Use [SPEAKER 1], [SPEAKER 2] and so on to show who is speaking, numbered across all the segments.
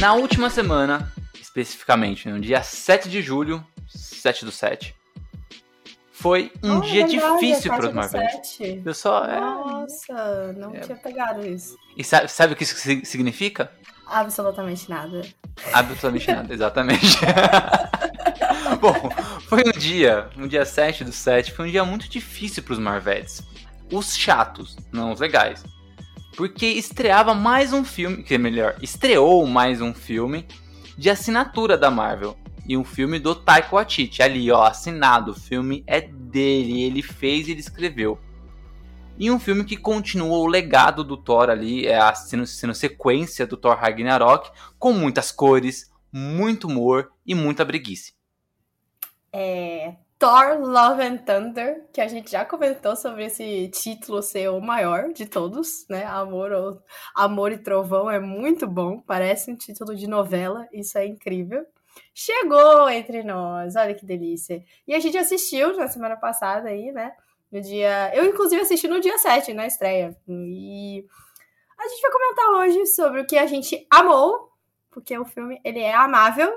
[SPEAKER 1] Na última semana, especificamente no dia 7 de julho, 7 do 7, foi um
[SPEAKER 2] Oh,
[SPEAKER 1] dia
[SPEAKER 2] é verdade,
[SPEAKER 1] difícil
[SPEAKER 2] é
[SPEAKER 1] para os
[SPEAKER 2] 4 do
[SPEAKER 1] Marvete.
[SPEAKER 2] 7.
[SPEAKER 1] Eu só. é-
[SPEAKER 2] Nossa, não
[SPEAKER 1] É.
[SPEAKER 2] tinha pegado isso.
[SPEAKER 1] E sabe, sabe o que isso si- significa?
[SPEAKER 2] Absolutamente nada.
[SPEAKER 1] Absolutamente nada, exatamente. Bom, foi um dia, um dia 7 do 7, foi um dia muito difícil para os Marvetes. Os chatos, não os legais. Porque estreava mais um filme, que é melhor, estreou mais um filme de assinatura da Marvel. E um filme do Taika Waititi, ali ó, assinado, o filme é dele, ele fez e ele escreveu. E um filme que continua o legado do Thor ali, é a sendo, sendo sequência do Thor Ragnarok, com muitas cores, muito humor e muita breguice.
[SPEAKER 2] É Thor Love and Thunder, que a gente já comentou sobre esse título ser o maior de todos, né? Amor, ou- Amor e Trovão é muito bom, parece um título de novela, isso é incrível. Chegou entre nós, olha que delícia. E a gente assistiu na semana passada aí, né? No dia. Eu, inclusive, assisti no dia 7, na estreia. E a gente vai comentar hoje sobre o que a gente amou, porque o filme ele é amável,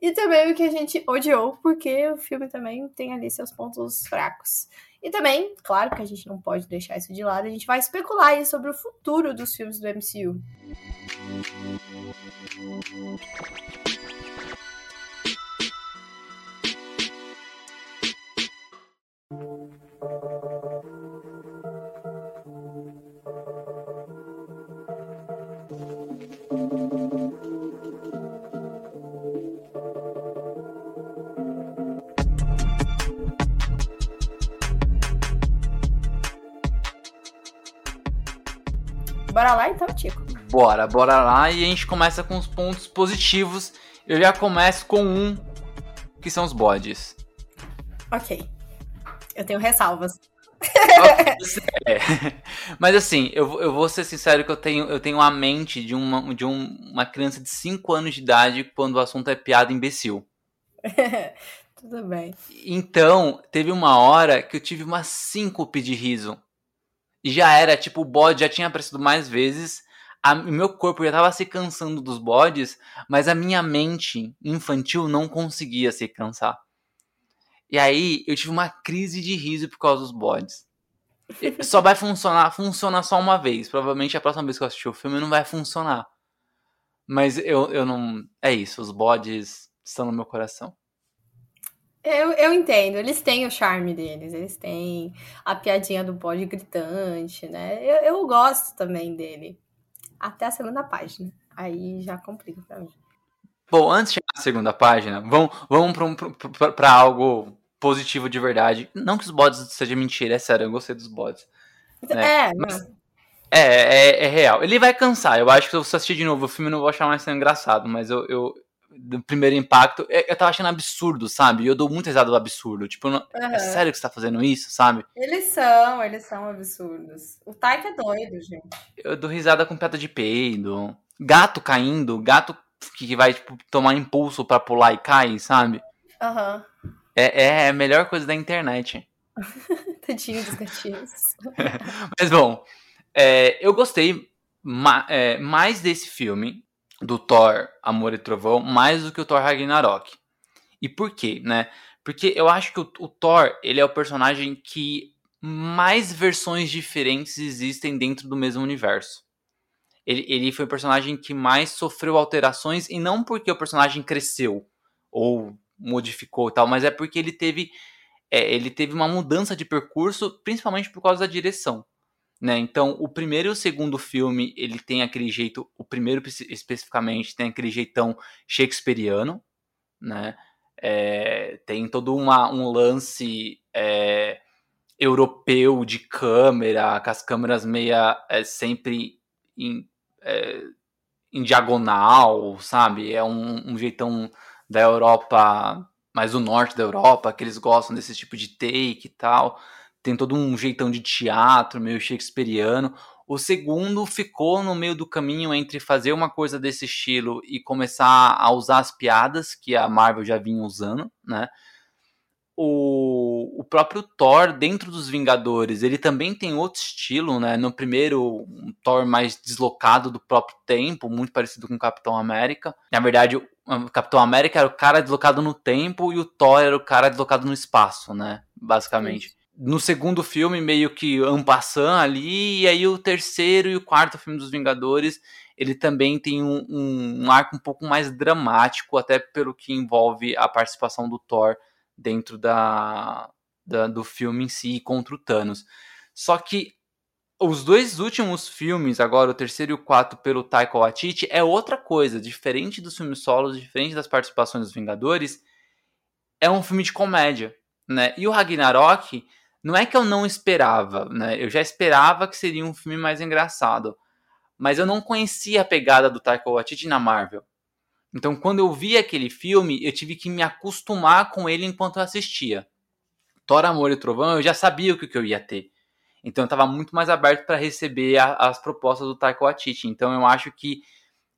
[SPEAKER 2] e também o que a gente odiou, porque o filme também tem ali seus pontos fracos. E também, claro que a gente não pode deixar isso de lado, a gente vai especular aí sobre o futuro dos filmes do MCU. Bora lá então, Tico.
[SPEAKER 1] Bora, bora lá e a gente começa com os pontos positivos. Eu já começo com um, que são os bodes.
[SPEAKER 2] Ok. Eu tenho ressalvas.
[SPEAKER 1] É. Mas assim, eu, vou- eu vou ser sincero que eu tenho, eu tenho a mente de, uma, de um- uma criança de 5 anos de idade quando o assunto é piada imbecil.
[SPEAKER 2] Tudo bem.
[SPEAKER 1] Então, teve uma hora que eu tive uma síncope de riso. E já era, tipo, o bode já tinha aparecido mais vezes. A, o meu corpo já tava se cansando dos bodes, mas a minha mente infantil não conseguia se cansar. E aí, eu tive uma crise de riso por causa dos bodes. Só vai funcionar, funciona só uma vez. Provavelmente a próxima vez que eu assistir o filme não vai funcionar. Mas eu, eu não. É isso, os bodes estão no meu coração.
[SPEAKER 2] Eu, eu entendo, eles têm o charme deles, eles têm a piadinha do bode gritante, né? Eu, eu gosto também dele. Até a segunda página. Aí já complica pra mim.
[SPEAKER 1] Bom, antes de chegar na segunda página, vamos, vamos pra, um- algo positivo de verdade. Não que os bots sejam mentira, é sério, eu gostei dos bots.
[SPEAKER 2] É,
[SPEAKER 1] É, mas-. É, é, é real. Ele vai cansar. Eu acho que se eu assistir de novo o filme, eu não vou achar mais tão engraçado. Mas eu, eu do primeiro impacto, eu, eu tava achando absurdo, sabe? Eu dou muito risada do absurdo. Tipo, não-
[SPEAKER 2] Aham.
[SPEAKER 1] é sério que você tá fazendo isso, sabe?
[SPEAKER 2] Eles são, eles são absurdos. O Taika é doido, gente.
[SPEAKER 1] Eu dou risada com piada de peido. Gato caindo, gato que vai, tipo, tomar impulso pra pular e cai, sabe?
[SPEAKER 2] Aham.
[SPEAKER 1] É, é a melhor coisa da internet.
[SPEAKER 2] Tadinho dos gatinhos.
[SPEAKER 1] Mas bom, é, eu gostei ma- é, mais desse filme, do Thor Amor e Trovão, mais do que o Thor Ragnarok. E por quê, né? Porque eu acho que o, o Thor, ele é o personagem que mais versões diferentes existem dentro do mesmo universo. Ele, ele foi o personagem que mais sofreu alterações, e não porque o personagem cresceu ou modificou e tal, mas é porque ele teve, é, ele teve uma mudança de percurso, principalmente por causa da direção. né? Então, o primeiro e o segundo filme, ele tem aquele jeito, o primeiro especificamente tem aquele jeitão shakespeariano, né? É, tem todo uma, um lance é, europeu de câmera, com as câmeras meia é, sempre em, é, em, diagonal, sabe? É um, um, jeitão da Europa, mais do norte da Europa, que eles gostam desse tipo de take e tal. Tem todo um jeitão de teatro, meio shakespeariano. O segundo ficou no meio do caminho entre fazer uma coisa desse estilo e começar a usar as piadas que a Marvel já vinha usando, né? O, o próprio Thor, dentro dos Vingadores, ele também tem outro estilo, né? No primeiro, um Thor mais deslocado do próprio tempo, muito parecido com o Capitão América. Na verdade, o Capitão América era o cara deslocado no tempo e o Thor era o cara deslocado no espaço, né? Basicamente no segundo filme, meio que ampassant ali, e aí o terceiro e o quarto filme dos Vingadores, ele também tem um, um, um, arco um pouco mais dramático, até pelo que envolve a participação do Thor dentro da, da do filme em si contra o Thanos. Só que os dois últimos filmes, agora o terceiro e o quarto pelo Taika Waititi, é outra coisa, diferente dos filmes solos, diferente das participações dos Vingadores, é um filme de comédia, né? E o Ragnarok não é que eu não esperava, né? Eu já esperava que seria um filme mais engraçado, mas eu não conhecia a pegada do Taika Waititi na Marvel. Então, quando eu vi aquele filme, eu tive que me acostumar com ele enquanto eu assistia. Thor, Amor e Trovão, eu já sabia o que, eu ia ter. Então, eu estava muito mais aberto para receber a, as propostas do Taika Waititi. Então, eu acho que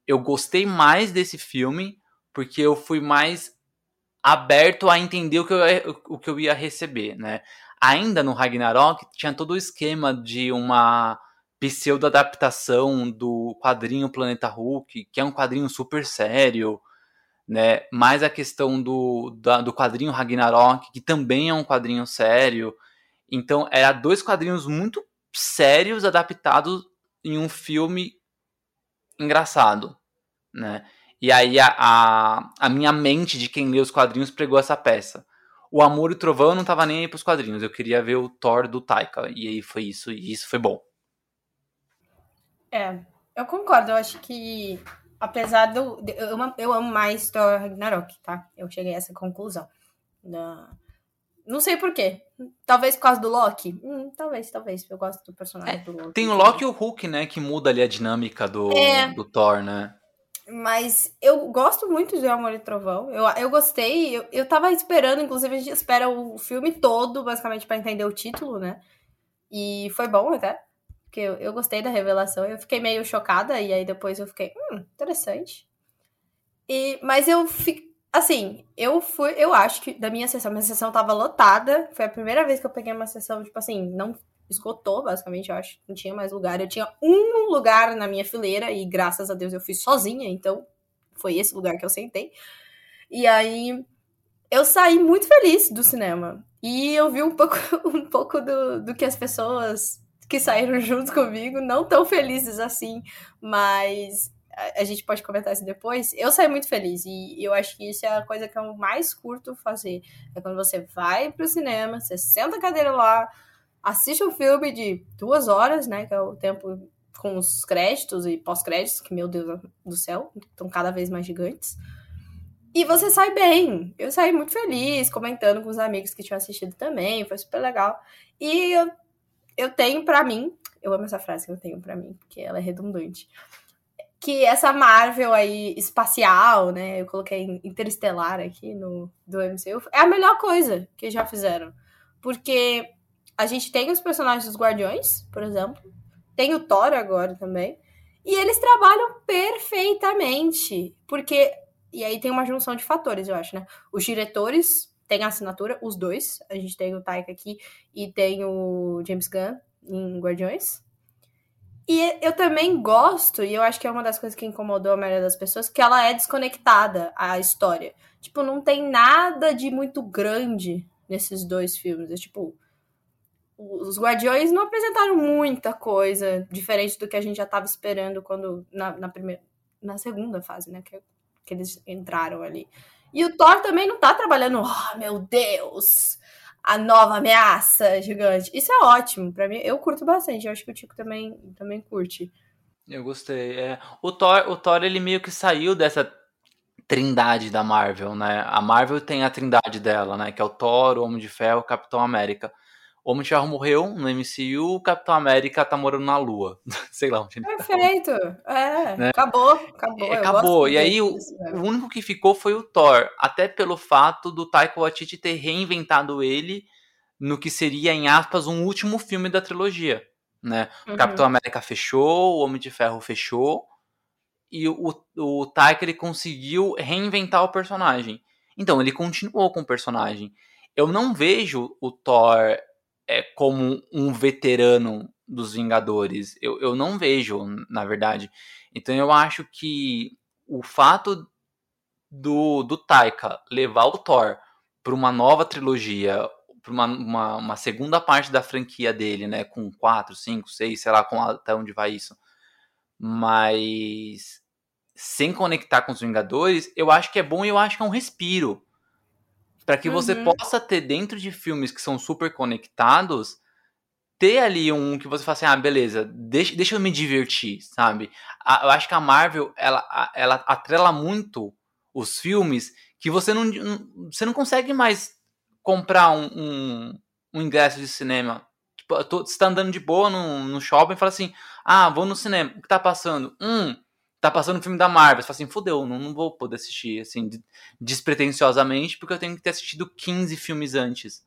[SPEAKER 1] eu gostei mais desse filme porque eu fui mais aberto a entender o que eu, o que eu ia receber, né? ainda no Ragnarok tinha todo o esquema de uma pseudo-adaptação do quadrinho Planeta Hulk, que é um quadrinho super sério, né? Mais a questão do, da, do quadrinho Ragnarok, que também é um quadrinho sério. Então, era dois quadrinhos muito sérios adaptados em um filme engraçado, né? E aí a, a, a minha mente de quem lê os quadrinhos pregou essa peça o Amor e o Trovão eu não tava nem aí pros quadrinhos. Eu queria ver o Thor do Taika. E aí foi isso, e isso foi bom.
[SPEAKER 2] É, eu concordo. Eu acho que, apesar do. Eu amo, eu amo mais Thor Ragnarok, tá? Eu cheguei a essa conclusão. Não sei porquê. Talvez por causa do Loki? Hum, talvez, talvez. Eu gosto do personagem é, do Loki.
[SPEAKER 1] Tem o Loki e o Hulk, né? Que muda ali a dinâmica do, é, do Thor, né?
[SPEAKER 2] Mas eu gosto muito de Amor e Trovão. Eu, eu gostei. Eu, eu tava esperando, inclusive, a gente espera o filme todo, basicamente, para entender o título, né? E foi bom até. Porque eu, eu gostei da revelação. Eu fiquei meio chocada, e aí depois eu fiquei, hum, interessante. E, mas eu fiquei. Assim, eu fui. Eu acho que da minha sessão, minha sessão tava lotada. Foi a primeira vez que eu peguei uma sessão, tipo assim, não esgotou, basicamente, eu acho. Não tinha mais lugar. Eu tinha um lugar na minha fileira e graças a Deus eu fui sozinha, então foi esse lugar que eu sentei. E aí eu saí muito feliz do cinema. E eu vi um pouco, um pouco do, do que as pessoas que saíram junto comigo não tão felizes assim, mas a, gente pode comentar isso depois. Eu saí muito feliz e eu acho que isso é a coisa que eu mais curto fazer. É quando você vai pro cinema, você senta a cadeira lá, assiste um filme de duas horas, né? Que é o tempo com os créditos e pós-créditos, que, meu Deus do céu, estão cada vez mais gigantes. E você sai bem. Eu saí muito feliz, comentando com os amigos que tinham assistido também, foi super legal. E eu, eu tenho para mim, eu amo essa frase que eu tenho para mim, porque ela é redundante. Que essa Marvel aí espacial, né? Eu coloquei Interestelar aqui no do MCU, é a melhor coisa que já fizeram. Porque a gente tem os personagens dos Guardiões, por exemplo. Tem o Thor agora também. E eles trabalham perfeitamente. Porque. E aí tem uma junção de fatores, eu acho, né? Os diretores têm a assinatura, os dois. A gente tem o Taika aqui e tem o James Gunn em Guardiões. E eu também gosto, e eu acho que é uma das coisas que incomodou a maioria das pessoas, que ela é desconectada à história. Tipo, não tem nada de muito grande nesses dois filmes. É tipo, os Guardiões não apresentaram muita coisa diferente do que a gente já estava esperando quando na, na, primeira, na segunda fase, né? Que, que eles entraram ali. E o Thor também não tá trabalhando, oh meu Deus, a nova ameaça gigante. Isso é ótimo, para mim. Eu curto bastante. Eu acho que o Tico também, também curte.
[SPEAKER 1] Eu gostei. É. O Thor, o Thor, ele meio que saiu dessa trindade da Marvel, né? A Marvel tem a trindade dela, né? Que é o Thor, o Homem de Ferro, o Capitão América. O Homem de Ferro morreu no MCU, o Capitão América tá morando na Lua. Sei lá onde ele
[SPEAKER 2] tá. Perfeito. Tá. É, né? acabou, acabou. É,
[SPEAKER 1] acabou. E aí o, o, único que ficou foi o Thor, até pelo fato do Taika Waititi ter reinventado ele no que seria em aspas um último filme da trilogia, né? Uhum. O Capitão América fechou, o Homem de Ferro fechou e o, o Taika ele conseguiu reinventar o personagem. Então ele continuou com o personagem. Eu não vejo o Thor é, como um veterano dos Vingadores. Eu, eu não vejo, na verdade. Então eu acho que o fato do, do Taika levar o Thor para uma nova trilogia, para uma, uma, uma, segunda parte da franquia dele, né? Com 4, 5, 6, sei lá com, até onde vai isso. Mas sem conectar com os Vingadores, eu acho que é bom e eu acho que é um respiro para que uhum. você possa ter dentro de filmes que são super conectados, ter ali um que você fala assim, ah, beleza, deixa, deixa eu me divertir, sabe? A, eu acho que a Marvel, ela, ela atrela muito os filmes que você não, você não consegue mais comprar um, um, um ingresso de cinema. Tipo, tô, você tá andando de boa no, no shopping e fala assim, ah, vou no cinema, o que tá passando? Hum, tá passando um filme da Marvel, você fala assim, fodeu, não, não vou poder assistir, assim, despretensiosamente, porque eu tenho que ter assistido 15 filmes antes.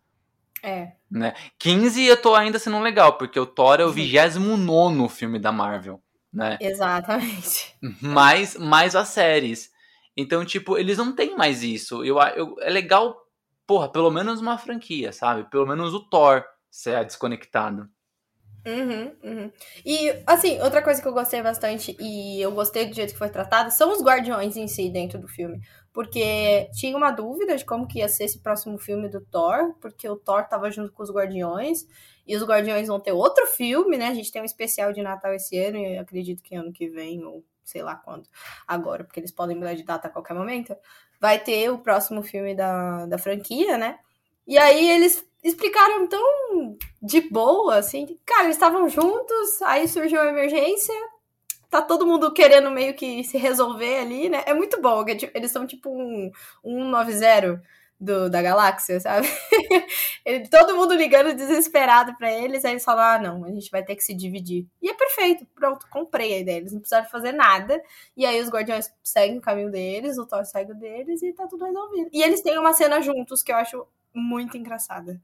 [SPEAKER 2] É.
[SPEAKER 1] Né? 15 eu tô ainda sendo legal, porque o Thor é o 29 filme da Marvel, né?
[SPEAKER 2] Exatamente.
[SPEAKER 1] Mais, mais as séries. Então, tipo, eles não têm mais isso. Eu, eu, é legal, porra, pelo menos uma franquia, sabe? Pelo menos o Thor ser desconectado.
[SPEAKER 2] Uhum, uhum. E, assim, outra coisa que eu gostei bastante e eu gostei do jeito que foi tratado são os guardiões em si dentro do filme. Porque tinha uma dúvida de como que ia ser esse próximo filme do Thor, porque o Thor tava junto com os guardiões, e os guardiões vão ter outro filme, né? A gente tem um especial de Natal esse ano, e acredito que ano que vem, ou sei lá quando, agora, porque eles podem mudar de data a qualquer momento. Vai ter o próximo filme da, da franquia, né? E aí eles explicaram tão de boa, assim. Cara, eles estavam juntos, aí surgiu uma emergência, tá todo mundo querendo meio que se resolver ali, né? É muito bom, eles são tipo um, um 190 do, da galáxia, sabe? todo mundo ligando desesperado para eles, aí eles falam: ah, não, a gente vai ter que se dividir. E é perfeito, pronto, comprei a ideia. Eles não precisaram fazer nada. E aí os guardiões seguem o caminho deles, o Thor segue o deles e tá tudo resolvido. E eles têm uma cena juntos que eu acho muito engraçada.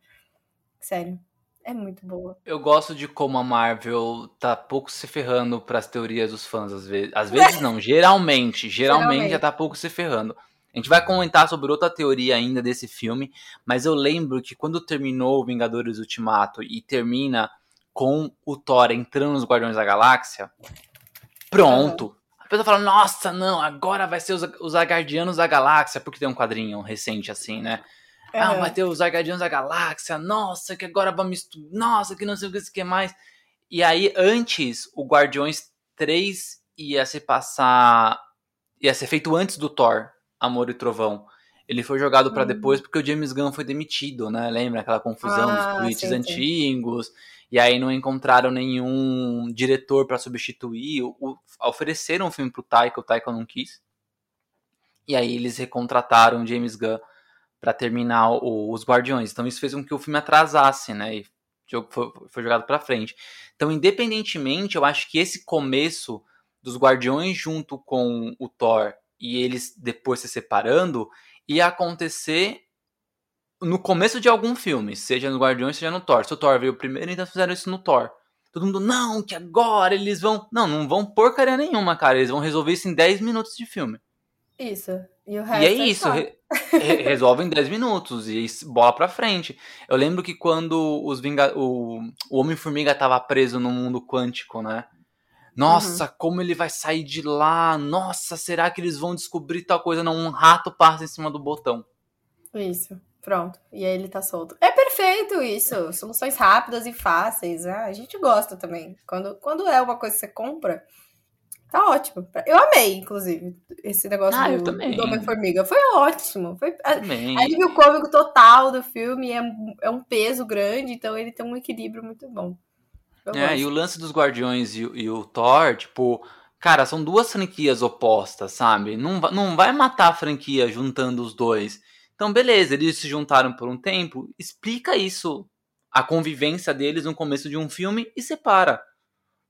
[SPEAKER 2] Sério. É muito boa.
[SPEAKER 1] Eu gosto de como a Marvel tá pouco se ferrando para as teorias dos fãs, às vezes. Às vezes não, geralmente. Geralmente, geralmente já tá pouco se ferrando. A gente vai comentar sobre outra teoria ainda desse filme, mas eu lembro que quando terminou Vingadores Ultimato e termina com o Thor entrando nos Guardiões da Galáxia, pronto. A pessoa fala, nossa, não, agora vai ser os, os Guardianos da Galáxia, porque tem um quadrinho recente assim, né? Ah, vai ter os Guardiões da Galáxia. Nossa, que agora vamos misturar. Nossa, que não sei o que, que mais. E aí, antes, o Guardiões 3 ia se passar. ia ser feito antes do Thor, Amor e Trovão. Ele foi jogado para hum. depois porque o James Gunn foi demitido, né? Lembra aquela confusão ah, dos tweets sim, antigos? Sim. E aí não encontraram nenhum diretor para substituir. O, ofereceram um filme pro Taika, o Taika não quis. E aí eles recontrataram o James Gunn para terminar o, os Guardiões. Então isso fez com que o filme atrasasse, né? E foi, foi jogado para frente. Então, independentemente, eu acho que esse começo dos Guardiões junto com o Thor e eles depois se separando ia acontecer no começo de algum filme, seja no Guardiões, seja no Thor. Se o Thor veio primeiro, então fizeram isso no Thor. Todo mundo, não, que agora eles vão. Não, não vão porcaria nenhuma, cara. Eles vão resolver isso em 10 minutos de filme.
[SPEAKER 2] Isso.
[SPEAKER 1] E, e é, é isso. Re resolve em 10 minutos e bola pra frente. Eu lembro que quando os Vinga o, o Homem-Formiga tava preso no mundo quântico, né? Nossa, uhum. como ele vai sair de lá? Nossa, será que eles vão descobrir tal coisa? Não, um rato passa em cima do botão.
[SPEAKER 2] Isso, pronto. E aí ele tá solto. É perfeito isso. Soluções rápidas e fáceis. Né? A gente gosta também. Quando, quando é uma coisa que você compra, Tá ótimo. Eu amei, inclusive, esse negócio
[SPEAKER 1] Ah,
[SPEAKER 2] do, do Homem-Formiga. Foi ótimo. Foi alívio cômico total do filme. É, é um peso grande, então ele tem um equilíbrio muito bom. Eu
[SPEAKER 1] É,
[SPEAKER 2] gosto.
[SPEAKER 1] e o lance dos Guardiões e, o- e o Thor, tipo, cara, são duas franquias opostas, sabe? Não, não vai matar a franquia juntando os dois. Então, beleza, eles se juntaram por um tempo, explica isso, a convivência deles no começo de um filme e separa.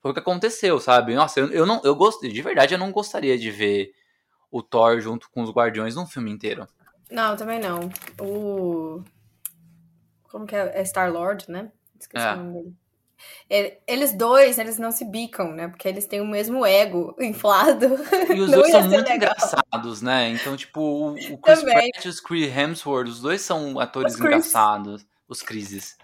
[SPEAKER 1] Foi o que aconteceu, sabe? Nossa, eu, eu não, eu gostei, de verdade, eu não gostaria de ver o Thor junto com os Guardiões num filme inteiro.
[SPEAKER 2] Não, também não. O. Como que é? É Star-Lord, né? Esqueci
[SPEAKER 1] É.
[SPEAKER 2] o nome dele. Ele- Eles dois, eles não se bicam, né? Porque eles têm o mesmo ego inflado.
[SPEAKER 1] E os dois são muito
[SPEAKER 2] legal.
[SPEAKER 1] engraçados, né? Então, tipo, o, o Chris
[SPEAKER 2] Também.
[SPEAKER 1] Pratt e o Chris Hemsworth, os dois são atores
[SPEAKER 2] Os
[SPEAKER 1] engraçados. Os Crises.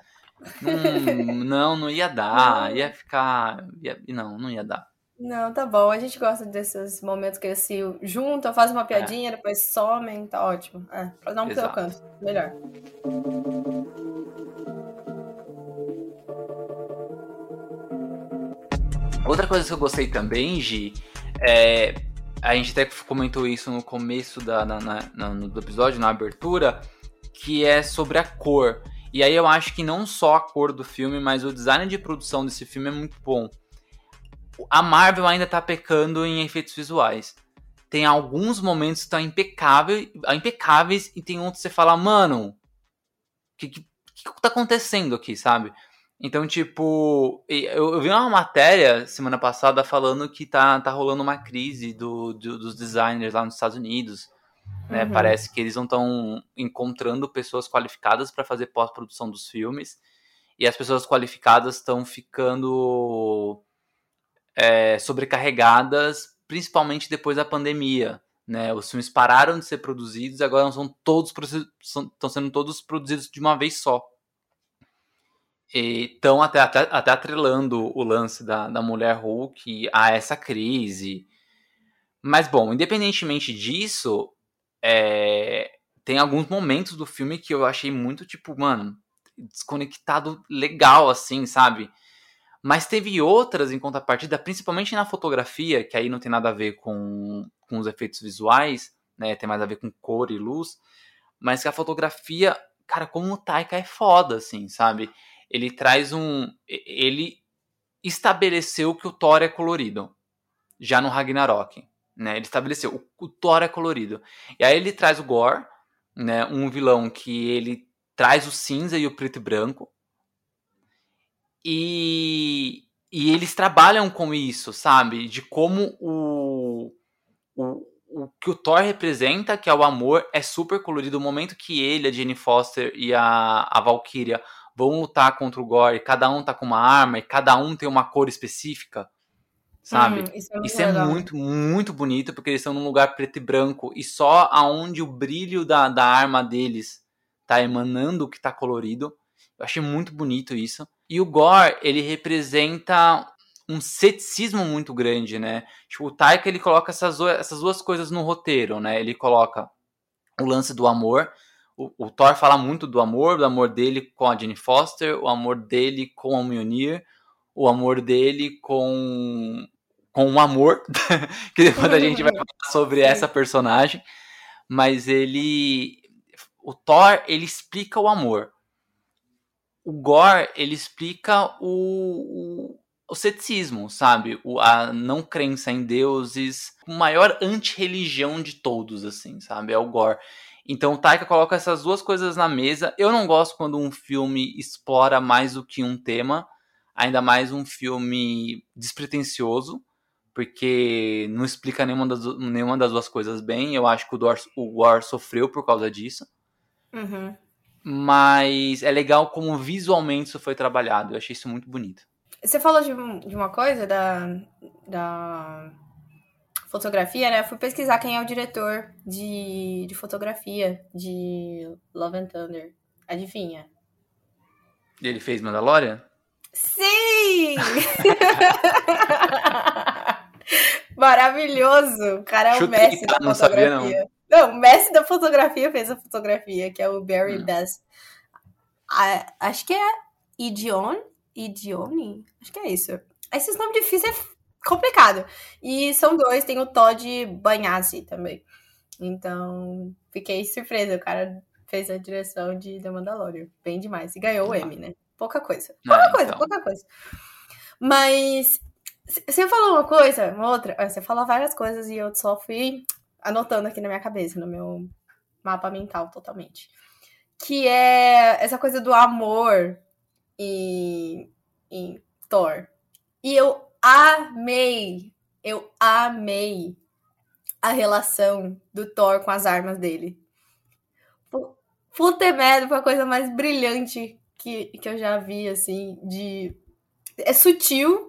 [SPEAKER 1] Não, não, não ia dar. Ia ficar. Ia, não, não ia dar.
[SPEAKER 2] Não, tá bom. A gente gosta desses momentos que eles se juntam, fazem uma piadinha, depois somem, tá ótimo. É, cada um pro seu
[SPEAKER 1] Exato.
[SPEAKER 2] canto. Melhor.
[SPEAKER 1] Outra coisa que eu gostei também, Gi, é. A gente até comentou isso no começo da, na- na- do episódio, na abertura, que é sobre a cor. E aí eu acho que não só a cor do filme, mas o design de produção desse filme é muito bom. A Marvel ainda tá pecando em efeitos visuais. Tem alguns momentos que estão impecáveis, impecáveis e tem outros que você fala, mano, o que, que, que tá acontecendo aqui, sabe? Então, tipo, eu, eu vi uma matéria semana passada falando que tá, tá rolando uma crise do, do- dos designers lá nos Estados Unidos. Né?
[SPEAKER 2] Uhum.
[SPEAKER 1] Parece que eles não estão encontrando pessoas qualificadas para fazer pós-produção dos filmes. E as pessoas qualificadas estão ficando é, sobrecarregadas, principalmente depois da pandemia. Né? Os filmes pararam de ser produzidos e agora são todos estão sendo todos produzidos de uma vez só. Estão até, até, até atrelando o lance da, da mulher Hulk a essa crise. Mas, bom, independentemente disso, é, tem alguns momentos do filme que eu achei muito, tipo, mano, desconectado legal, assim, sabe? Mas teve outras em contrapartida, principalmente na fotografia, que aí não tem nada a ver com, com os efeitos visuais, né? Tem mais a ver com cor e luz. Mas que a fotografia, cara, como o Taika é foda, assim, sabe? Ele traz um. Ele estabeleceu que o Thor é colorido. Já no Ragnarok. Né? Ele estabeleceu. O, o Thor é colorido. E aí ele traz o Gore, né? Um vilão que ele traz o cinza e o preto e branco. E, e eles trabalham com isso, sabe? De como o, o, o que o Thor representa, que é o amor, é super colorido. O momento que ele, a Jane Foster e a, a Valkyria vão lutar contra o Gore, cada um tá com uma arma e cada um tem uma cor específica, sabe?
[SPEAKER 2] Hum, isso é muito,
[SPEAKER 1] Isso é muito, muito bonito, porque eles estão num lugar preto e branco, e só aonde o brilho da, da arma deles tá emanando o que tá colorido. Eu achei muito bonito isso. E o Gore, ele representa um ceticismo muito grande, né? Tipo, o Taika, ele coloca essas, essas duas coisas no roteiro, né? Ele coloca o lance do amor. O, o Thor fala muito do amor, do amor dele com a Jane Foster, o amor dele com a Mjolnir, o amor dele com com o amor, que depois a gente vai falar sobre essa personagem, mas ele o Thor, ele explica o amor. O Gore, ele explica o, o, o ceticismo, sabe? O, a não crença em deuses, o maior anti-religião de todos, assim, sabe? É o Gore. Então o Taika coloca essas duas coisas na mesa. Eu não gosto quando um filme explora mais do que um tema, ainda mais um filme despretensioso, porque não explica nenhuma das, nenhuma das duas coisas bem. Eu acho que o, Dor, o War sofreu por causa disso.
[SPEAKER 2] Uhum.
[SPEAKER 1] Mas é legal como visualmente isso foi trabalhado. Eu achei isso muito bonito.
[SPEAKER 2] Você falou de, de uma coisa da, da fotografia, né? Eu fui pesquisar quem é o diretor de, de fotografia de Love and Thunder. Adivinha?
[SPEAKER 1] Ele fez Mandalorian?
[SPEAKER 2] Sim! Maravilhoso! O cara é o mestre
[SPEAKER 1] tá?
[SPEAKER 2] da
[SPEAKER 1] Não sabia,
[SPEAKER 2] fotografia. não. o mestre da fotografia fez a fotografia, que é o Barry
[SPEAKER 1] Hum.
[SPEAKER 2] Best. Ah, acho que é Idion? Idione? Acho que é isso. Esses nomes difíceis é complicado. E são dois, tem o Todd Banhazzi também. Então, fiquei surpresa. O cara fez a direção de The Mandalorian. Bem demais. E ganhou o M, né? Pouca coisa. Pouca ah, coisa, então. pouca coisa. Mas você falou uma coisa, uma outra. Você falou várias coisas e eu só fui anotando aqui na minha cabeça, no meu mapa mental totalmente. Que é essa coisa do amor em, em Thor. E eu amei, eu amei a relação do Thor com as armas dele. Puta merda, foi a coisa mais brilhante que, que eu já vi, assim, de... É sutil,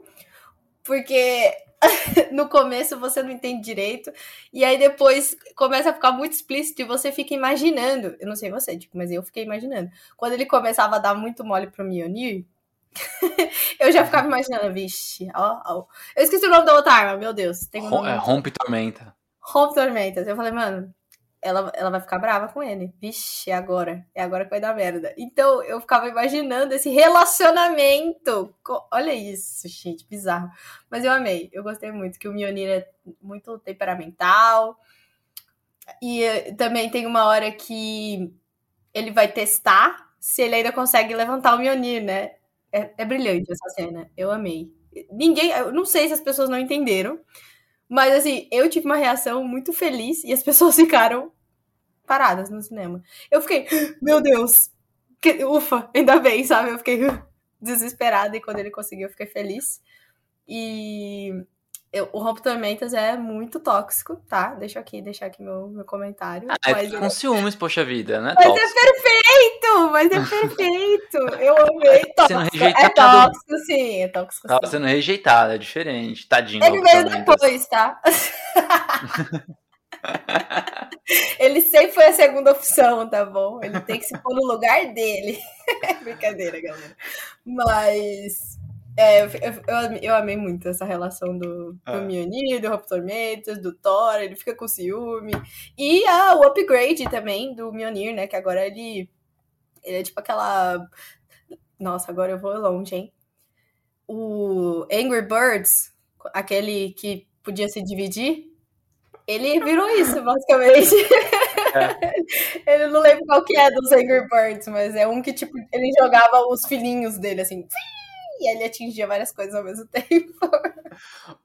[SPEAKER 2] porque no começo você não entende direito, e aí depois começa a ficar muito explícito e você fica imaginando. Eu não sei você, tipo, mas eu fiquei imaginando. Quando ele começava a dar muito mole pro Mjolnir, eu já ficava imaginando, vixe, ó, ó. Eu esqueci o nome da outra arma, meu Deus.
[SPEAKER 1] Tem um é, rompe Tormenta.
[SPEAKER 2] Rompe Tormentas. Eu falei, mano, ela, ela vai ficar brava com ele. Vixe, é agora. É agora que vai dar merda. Então eu ficava imaginando esse relacionamento. Olha isso, gente, bizarro. Mas eu amei. Eu gostei muito que o Mionir é muito temperamental. E eh, também tem uma hora que ele vai testar se ele ainda consegue levantar o Mionir, né? É, é brilhante essa cena. Eu amei. Ninguém. Eu não sei se as pessoas não entenderam. Mas assim, eu tive uma reação muito feliz e as pessoas ficaram paradas no cinema. Eu fiquei, meu Deus, que, ufa, ainda bem, sabe? Eu fiquei desesperada e quando ele conseguiu, eu fiquei feliz. E eu, o Rompe Tormentas é muito tóxico, tá? Deixa aqui, deixar aqui meu, meu comentário.
[SPEAKER 1] Ah, é com ciúmes, poxa vida, né?
[SPEAKER 2] Mas é tóxico. é perfeito! Mas é perfeito! Eu amei
[SPEAKER 1] tóxico. Sendo rejeitado.
[SPEAKER 2] É tóxico, sim, é tóxico
[SPEAKER 1] Tava sendo rejeitado, é diferente. Tadinho.
[SPEAKER 2] Ele veio depois, tá? Ele sempre foi a segunda opção, tá bom? Ele tem que se pôr no lugar dele. Brincadeira, galera. Mas é, eu, eu, eu, amei muito essa relação do, do é. Mjolnir, do Raptor Tormentas, do Thor, ele fica com ciúme. E ah, o upgrade também do Mjolnir, né? Que agora ele, ele é tipo aquela... Nossa, agora eu vou longe, hein? O Angry Birds, aquele que podia se dividir, ele virou isso, basicamente. É. ele não lembra qual que é dos Angry Birds, mas é um que, tipo, ele jogava os filhinhos dele, assim e ele atingia várias coisas ao mesmo tempo.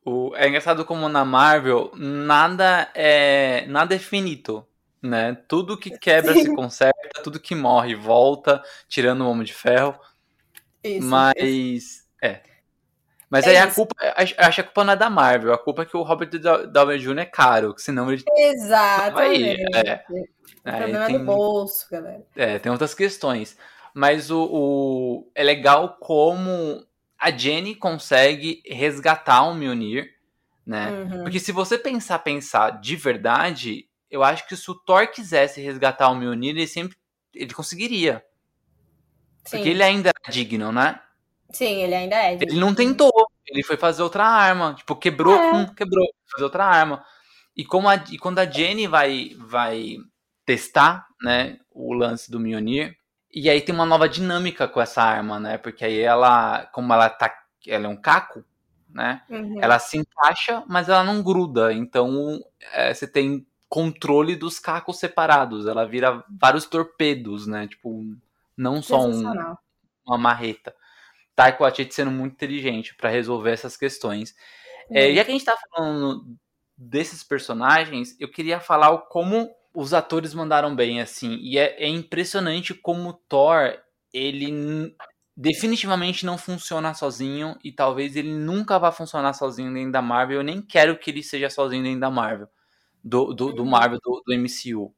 [SPEAKER 1] O, é engraçado como na Marvel nada é nada é finito, né? Tudo que quebra Sim. se conserta, tudo que morre volta, tirando o Homem de Ferro. Isso, Mas isso. é. Mas é aí isso. a culpa, acho que a culpa não é da Marvel, a culpa é que o Robert Downey Jr. é caro, senão ele.
[SPEAKER 2] Exatamente. É. O problema é tem, do bolso, galera.
[SPEAKER 1] É, tem outras questões. Mas o, o, é legal como a Jenny consegue resgatar o Mjolnir, né? Uhum. Porque se você pensar, pensar de verdade, eu acho que se o Thor quisesse resgatar o Mjolnir, ele sempre ele conseguiria. Sim. Porque ele ainda é digno, né?
[SPEAKER 2] Sim, ele ainda é.
[SPEAKER 1] Digno. Ele não tentou, ele foi fazer outra arma, tipo, quebrou, é. hum, quebrou, fazer outra arma. E como a, e quando a Jenny vai vai testar, né, o lance do Mjolnir, e aí tem uma nova dinâmica com essa arma, né? Porque aí ela, como ela tá, ela é um caco, né? Uhum. Ela se encaixa, mas ela não gruda. Então é, você tem controle dos cacos separados. Ela vira vários torpedos, né? Tipo, não só um, uma marreta. Taiko Waititi sendo muito inteligente para resolver essas questões. É, uhum. É, já que a gente tá falando desses personagens, eu queria falar como os atores mandaram bem, assim. E é, é impressionante como o Thor, ele definitivamente não funciona sozinho e talvez ele nunca vá funcionar sozinho dentro da Marvel. Eu nem quero que ele seja sozinho dentro da Marvel, do, do, do Marvel, do, do, MCU.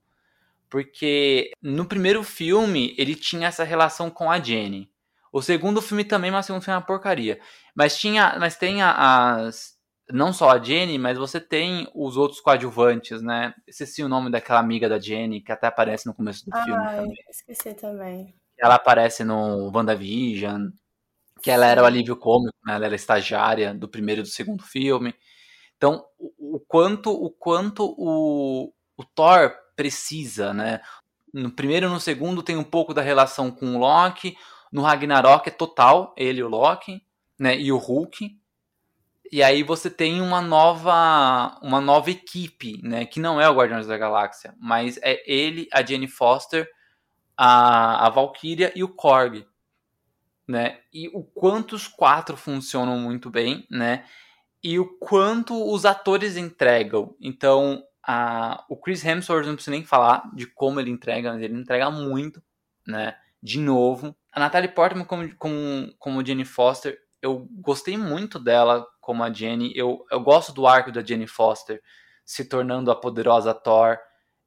[SPEAKER 1] Porque no primeiro filme ele tinha essa relação com a Jenny. O segundo filme também, mas o segundo filme é uma porcaria. Mas tinha, mas tem as não só a Jenny, mas você tem os outros coadjuvantes, né? Esqueci o nome daquela amiga da Jenny, que até aparece no começo do filme também.
[SPEAKER 2] esqueci também.
[SPEAKER 1] Ela aparece no WandaVision, que ela era o alívio cômico, né? Ela era estagiária do primeiro e do segundo filme. Então, o, o quanto o quanto o, o Thor precisa, né? No primeiro e no segundo tem um pouco da relação com o Loki, no Ragnarok é total, ele e o Loki, né? E o Hulk. E aí você tem uma nova uma nova equipe, né? Que não é o Guardiões da Galáxia, mas é ele, a Jenny Foster, a, a Valkyria e o Korg, né? E o quanto os quatro funcionam muito bem, né? E o quanto os atores entregam. Então, a, o Chris Hemsworth não precisa nem falar de como ele entrega, mas ele entrega muito, né? De novo. A Natalie Portman como, como, como Jenny Foster, eu gostei muito dela como a Jenny. Eu, eu gosto do arco da Jenny Foster se tornando a poderosa Thor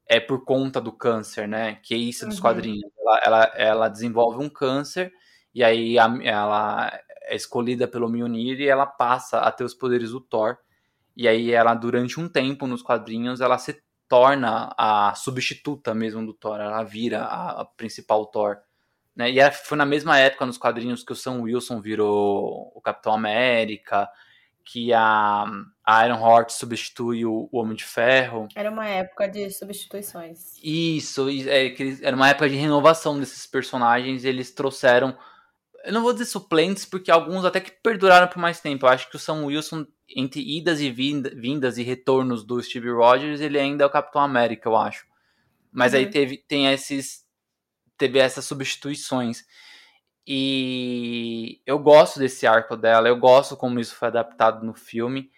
[SPEAKER 1] é por conta do câncer, né? Que é isso dos uhum. quadrinhos. Ela, ela, ela, desenvolve um câncer e aí a, ela é escolhida pelo Mjolnir e ela passa a ter os poderes do Thor. E aí ela, durante um tempo nos quadrinhos, ela se torna a substituta mesmo do Thor. Ela vira a, a principal Thor. Né? E foi na mesma época nos quadrinhos que o Sam Wilson virou o Capitão América que a, a Iron Heart substitui o, o, Homem de Ferro.
[SPEAKER 2] Era uma época de substituições.
[SPEAKER 1] Isso, é, era uma época de renovação desses personagens. Eles trouxeram, eu não vou dizer suplentes, porque alguns até que perduraram por mais tempo. Eu acho que o Sam Wilson, entre idas e vindas e retornos do Steve Rogers, ele ainda é o Capitão América, eu acho. Mas uhum. aí teve, tem esses, teve essas substituições. E eu gosto desse arco dela, eu gosto como isso foi adaptado no filme.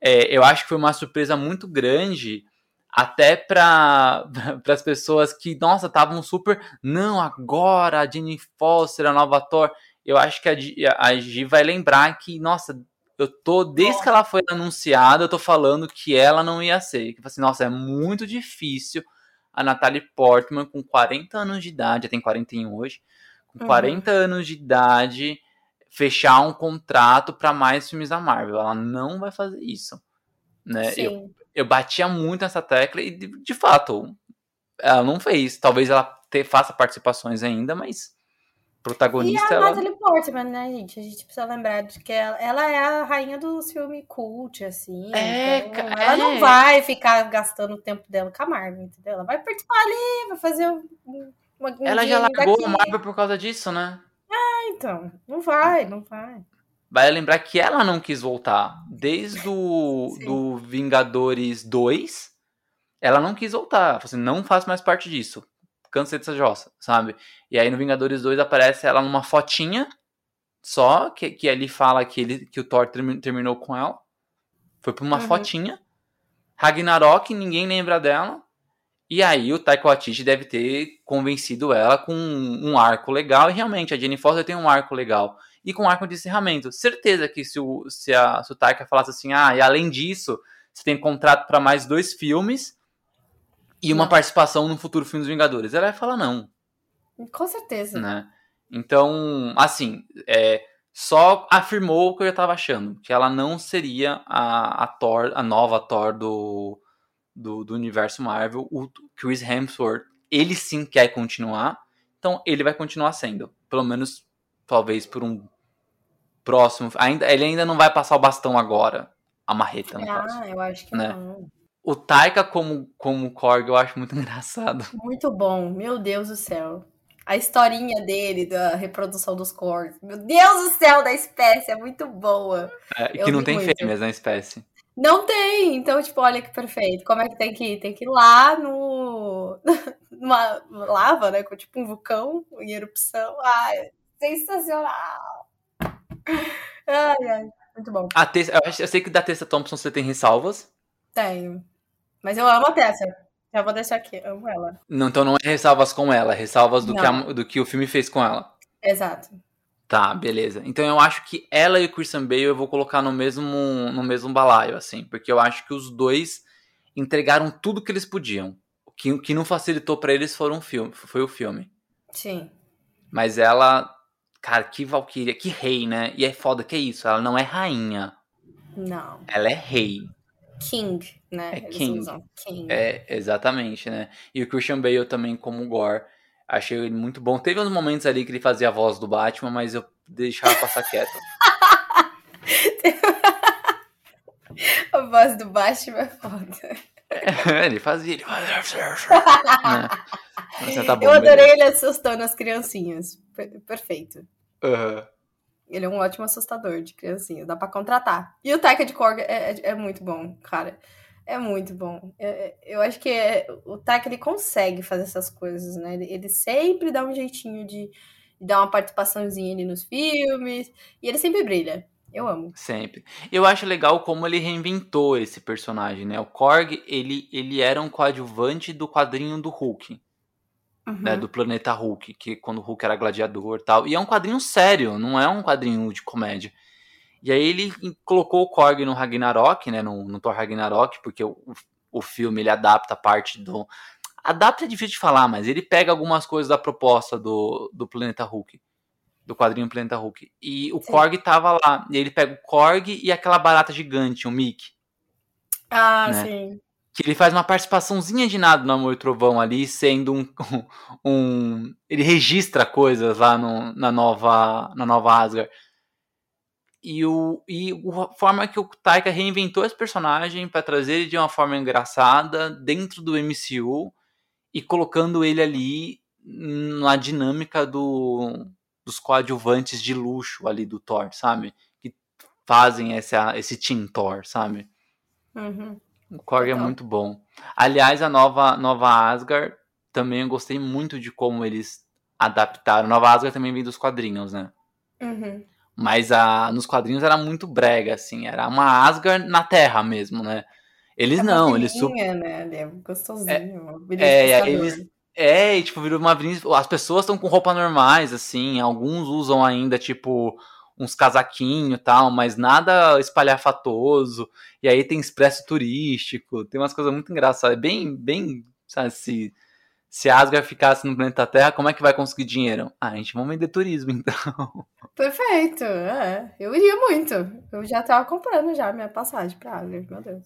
[SPEAKER 1] É, eu acho que foi uma surpresa muito grande, até para as pessoas que, nossa, estavam super. Não, agora a Jenny Foster, a nova Thor. Eu acho que a, a G vai lembrar que, nossa, eu tô, desde que ela foi anunciada, eu tô falando que ela não ia ser. Que assim, nossa, é muito difícil a Natalie Portman, com 40 anos de idade, já tem 41 hoje, com 40 uhum. anos de idade, fechar um contrato para mais filmes da Marvel. Ela não vai fazer isso. Né? Eu, eu batia muito nessa tecla e, de, de fato, ela não fez. Talvez ela te, faça participações ainda, mas protagonista.
[SPEAKER 2] E a
[SPEAKER 1] ela...
[SPEAKER 2] Natalie Portman, né, gente? A gente precisa lembrar de que ela, ela é a rainha dos filmes cult, assim. É, então ela é. não vai ficar gastando o tempo dela com a Marvel, entendeu? Ela vai participar ali, vai fazer um,
[SPEAKER 1] uma, ela já largou daqui. a Marvel por causa disso, né?
[SPEAKER 2] Ah, então. Não vai, não vai.
[SPEAKER 1] Vai lembrar que ela não quis voltar. Desde o do Vingadores 2, ela não quis voltar. Assim, não faz mais parte disso. Cansei dessa jossa, sabe? E aí no Vingadores 2 aparece ela numa fotinha só, que, que ali fala que, ele, que o Thor terminou com ela. Foi por uma uhum. fotinha. Ragnarok, ninguém lembra dela. E aí o Taika Waititi deve ter convencido ela com um, arco legal. E realmente, a Jenny Foster tem um arco legal. E com um arco de encerramento. Certeza que se o, se, a, se o Taika falasse assim, ah, e além disso, você tem contrato para mais dois filmes e uma não. participação no futuro filme dos Vingadores. Ela vai falar não.
[SPEAKER 2] Com certeza.
[SPEAKER 1] Né? Então, assim, é, só afirmou o que eu já estava achando. Que ela não seria a, a Thor, a nova Thor do do, do universo Marvel, o Chris Hemsworth, ele sim quer continuar, então ele vai continuar sendo. Pelo menos, talvez por um próximo. Ainda, ele ainda não vai passar o bastão agora. A marreta, no
[SPEAKER 2] ah, caso. eu acho que né? não.
[SPEAKER 1] O Taika como, como Korg eu acho muito engraçado.
[SPEAKER 2] Muito bom, meu Deus do céu. A historinha dele, da reprodução dos Korgs. Meu Deus do céu, da espécie, é muito boa.
[SPEAKER 1] É, que não tem muito. fêmeas na espécie.
[SPEAKER 2] Não tem, então, tipo, olha que perfeito. Como é que tem que ir? Tem que ir lá no. numa lava, né? Com tipo um vulcão em erupção. Ai, sensacional! Ai, ai, muito bom.
[SPEAKER 1] A Tessa, eu, eu sei que da Tessa Thompson você tem ressalvas.
[SPEAKER 2] Tenho. Mas eu amo a Tessa. Já vou deixar aqui, amo ela.
[SPEAKER 1] Não, então não é ressalvas com ela, é ressalvas do que, a, do que o filme fez com ela.
[SPEAKER 2] Exato.
[SPEAKER 1] Tá, beleza. Então eu acho que ela e o Christian Bale eu vou colocar no mesmo, no mesmo balaio, assim, porque eu acho que os dois entregaram tudo que eles podiam. O que, o que não facilitou para eles foi, um filme, foi o filme.
[SPEAKER 2] Sim.
[SPEAKER 1] Mas ela, cara, que Valkyria, que rei, né? E é foda que é isso, ela não é rainha.
[SPEAKER 2] Não.
[SPEAKER 1] Ela é rei.
[SPEAKER 2] King, né?
[SPEAKER 1] É King. King. É, exatamente, né? E o Christian Bale também como Gore. Achei ele muito bom. Teve uns momentos ali que ele fazia a voz do Batman, mas eu deixava passar quieto.
[SPEAKER 2] a voz do Batman é foda.
[SPEAKER 1] É, ele fazia. Ele
[SPEAKER 2] é. tá bom, eu adorei beleza. ele assustando as criancinhas. Perfeito.
[SPEAKER 1] Uhum.
[SPEAKER 2] Ele é um ótimo assustador de criancinha, dá para contratar. E o Taika de Korg é, é, é, muito bom, cara. É muito bom. É, é, eu acho que é, o Taika ele consegue fazer essas coisas, né? Ele, ele sempre dá um jeitinho de, de, dar uma participaçãozinha ali nos filmes. E ele sempre brilha. Eu amo.
[SPEAKER 1] Sempre. Eu acho legal como ele reinventou esse personagem, né? O Korg, ele, ele era um coadjuvante do quadrinho do Hulk uhum. né, do planeta Hulk, que quando o Hulk era gladiador tal. E é um quadrinho sério, não é um quadrinho de comédia. E aí ele colocou o Korg no Ragnarok, né, no, no Thor Ragnarok, porque o, o filme ele adapta parte do... Adapta é difícil de falar, mas ele pega algumas coisas da proposta do, do Planeta Hulk. Do quadrinho Planeta Hulk. E o Sim. Korg tava lá. E ele pega o Korg e aquela barata gigante, o Mickey.
[SPEAKER 2] Ah, né? sim
[SPEAKER 1] que ele faz uma participaçãozinha de nada no Amor Trovão ali, sendo um, um ele registra coisas lá no, na nova na nova Asgard. E, o, e a forma que o Taika reinventou esse personagem para trazer ele de uma forma engraçada dentro do MCU e colocando ele ali na dinâmica do, dos coadjuvantes de luxo ali do Thor, sabe? Que fazem essa, esse Team Thor, sabe?
[SPEAKER 2] Uhum.
[SPEAKER 1] O Korg é muito bom. Aliás, a nova, nova Asgard também eu gostei muito de como eles adaptaram. Nova Asgard também vem dos quadrinhos, né?
[SPEAKER 2] Uhum.
[SPEAKER 1] Mas a, nos quadrinhos era muito brega, assim. Era uma Asgard na Terra mesmo, né? Eles é não, eles...
[SPEAKER 2] Super... Né? Ele é gostosinho.
[SPEAKER 1] É, é eles... É, e, tipo, virou uma As pessoas estão com roupa normais, assim. Alguns usam ainda, tipo, uns casaquinhos e tal, mas nada espalhafatoso. E aí tem expresso turístico, tem umas coisas muito engraçadas. Bem, bem, sabe, se, se Asgard ficasse no planeta Terra, como é que vai conseguir dinheiro? Ah, a gente vai vender turismo, então.
[SPEAKER 2] Perfeito, é. Eu iria muito. Eu já tava comprando já minha passagem pra Asgard, meu Deus.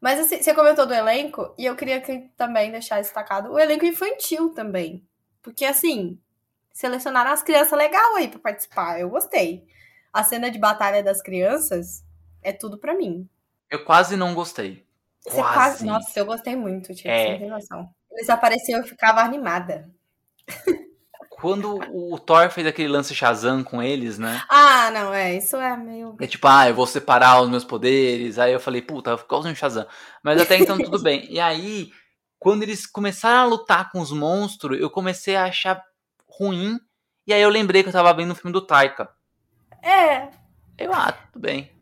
[SPEAKER 2] Mas assim, você comentou do elenco, e eu queria que, também deixar destacado o elenco infantil também. Porque assim, selecionaram as crianças legal aí para participar. Eu gostei a cena de batalha das crianças é tudo para mim.
[SPEAKER 1] Eu quase não gostei.
[SPEAKER 2] Você quase. quase. Nossa, eu gostei muito, tipo, é... sem noção. Eles apareciam eu ficava animada.
[SPEAKER 1] Quando o Thor fez aquele lance Shazam com eles, né?
[SPEAKER 2] Ah, não, é, isso é meio.
[SPEAKER 1] É tipo, ah, eu vou separar os meus poderes. Aí eu falei, puta, igualzinho Shazam. Mas até então tudo bem. E aí, quando eles começaram a lutar com os monstros, eu comecei a achar ruim. E aí eu lembrei que eu tava vendo o filme do Taika.
[SPEAKER 2] É.
[SPEAKER 1] Eu, ah, tudo bem.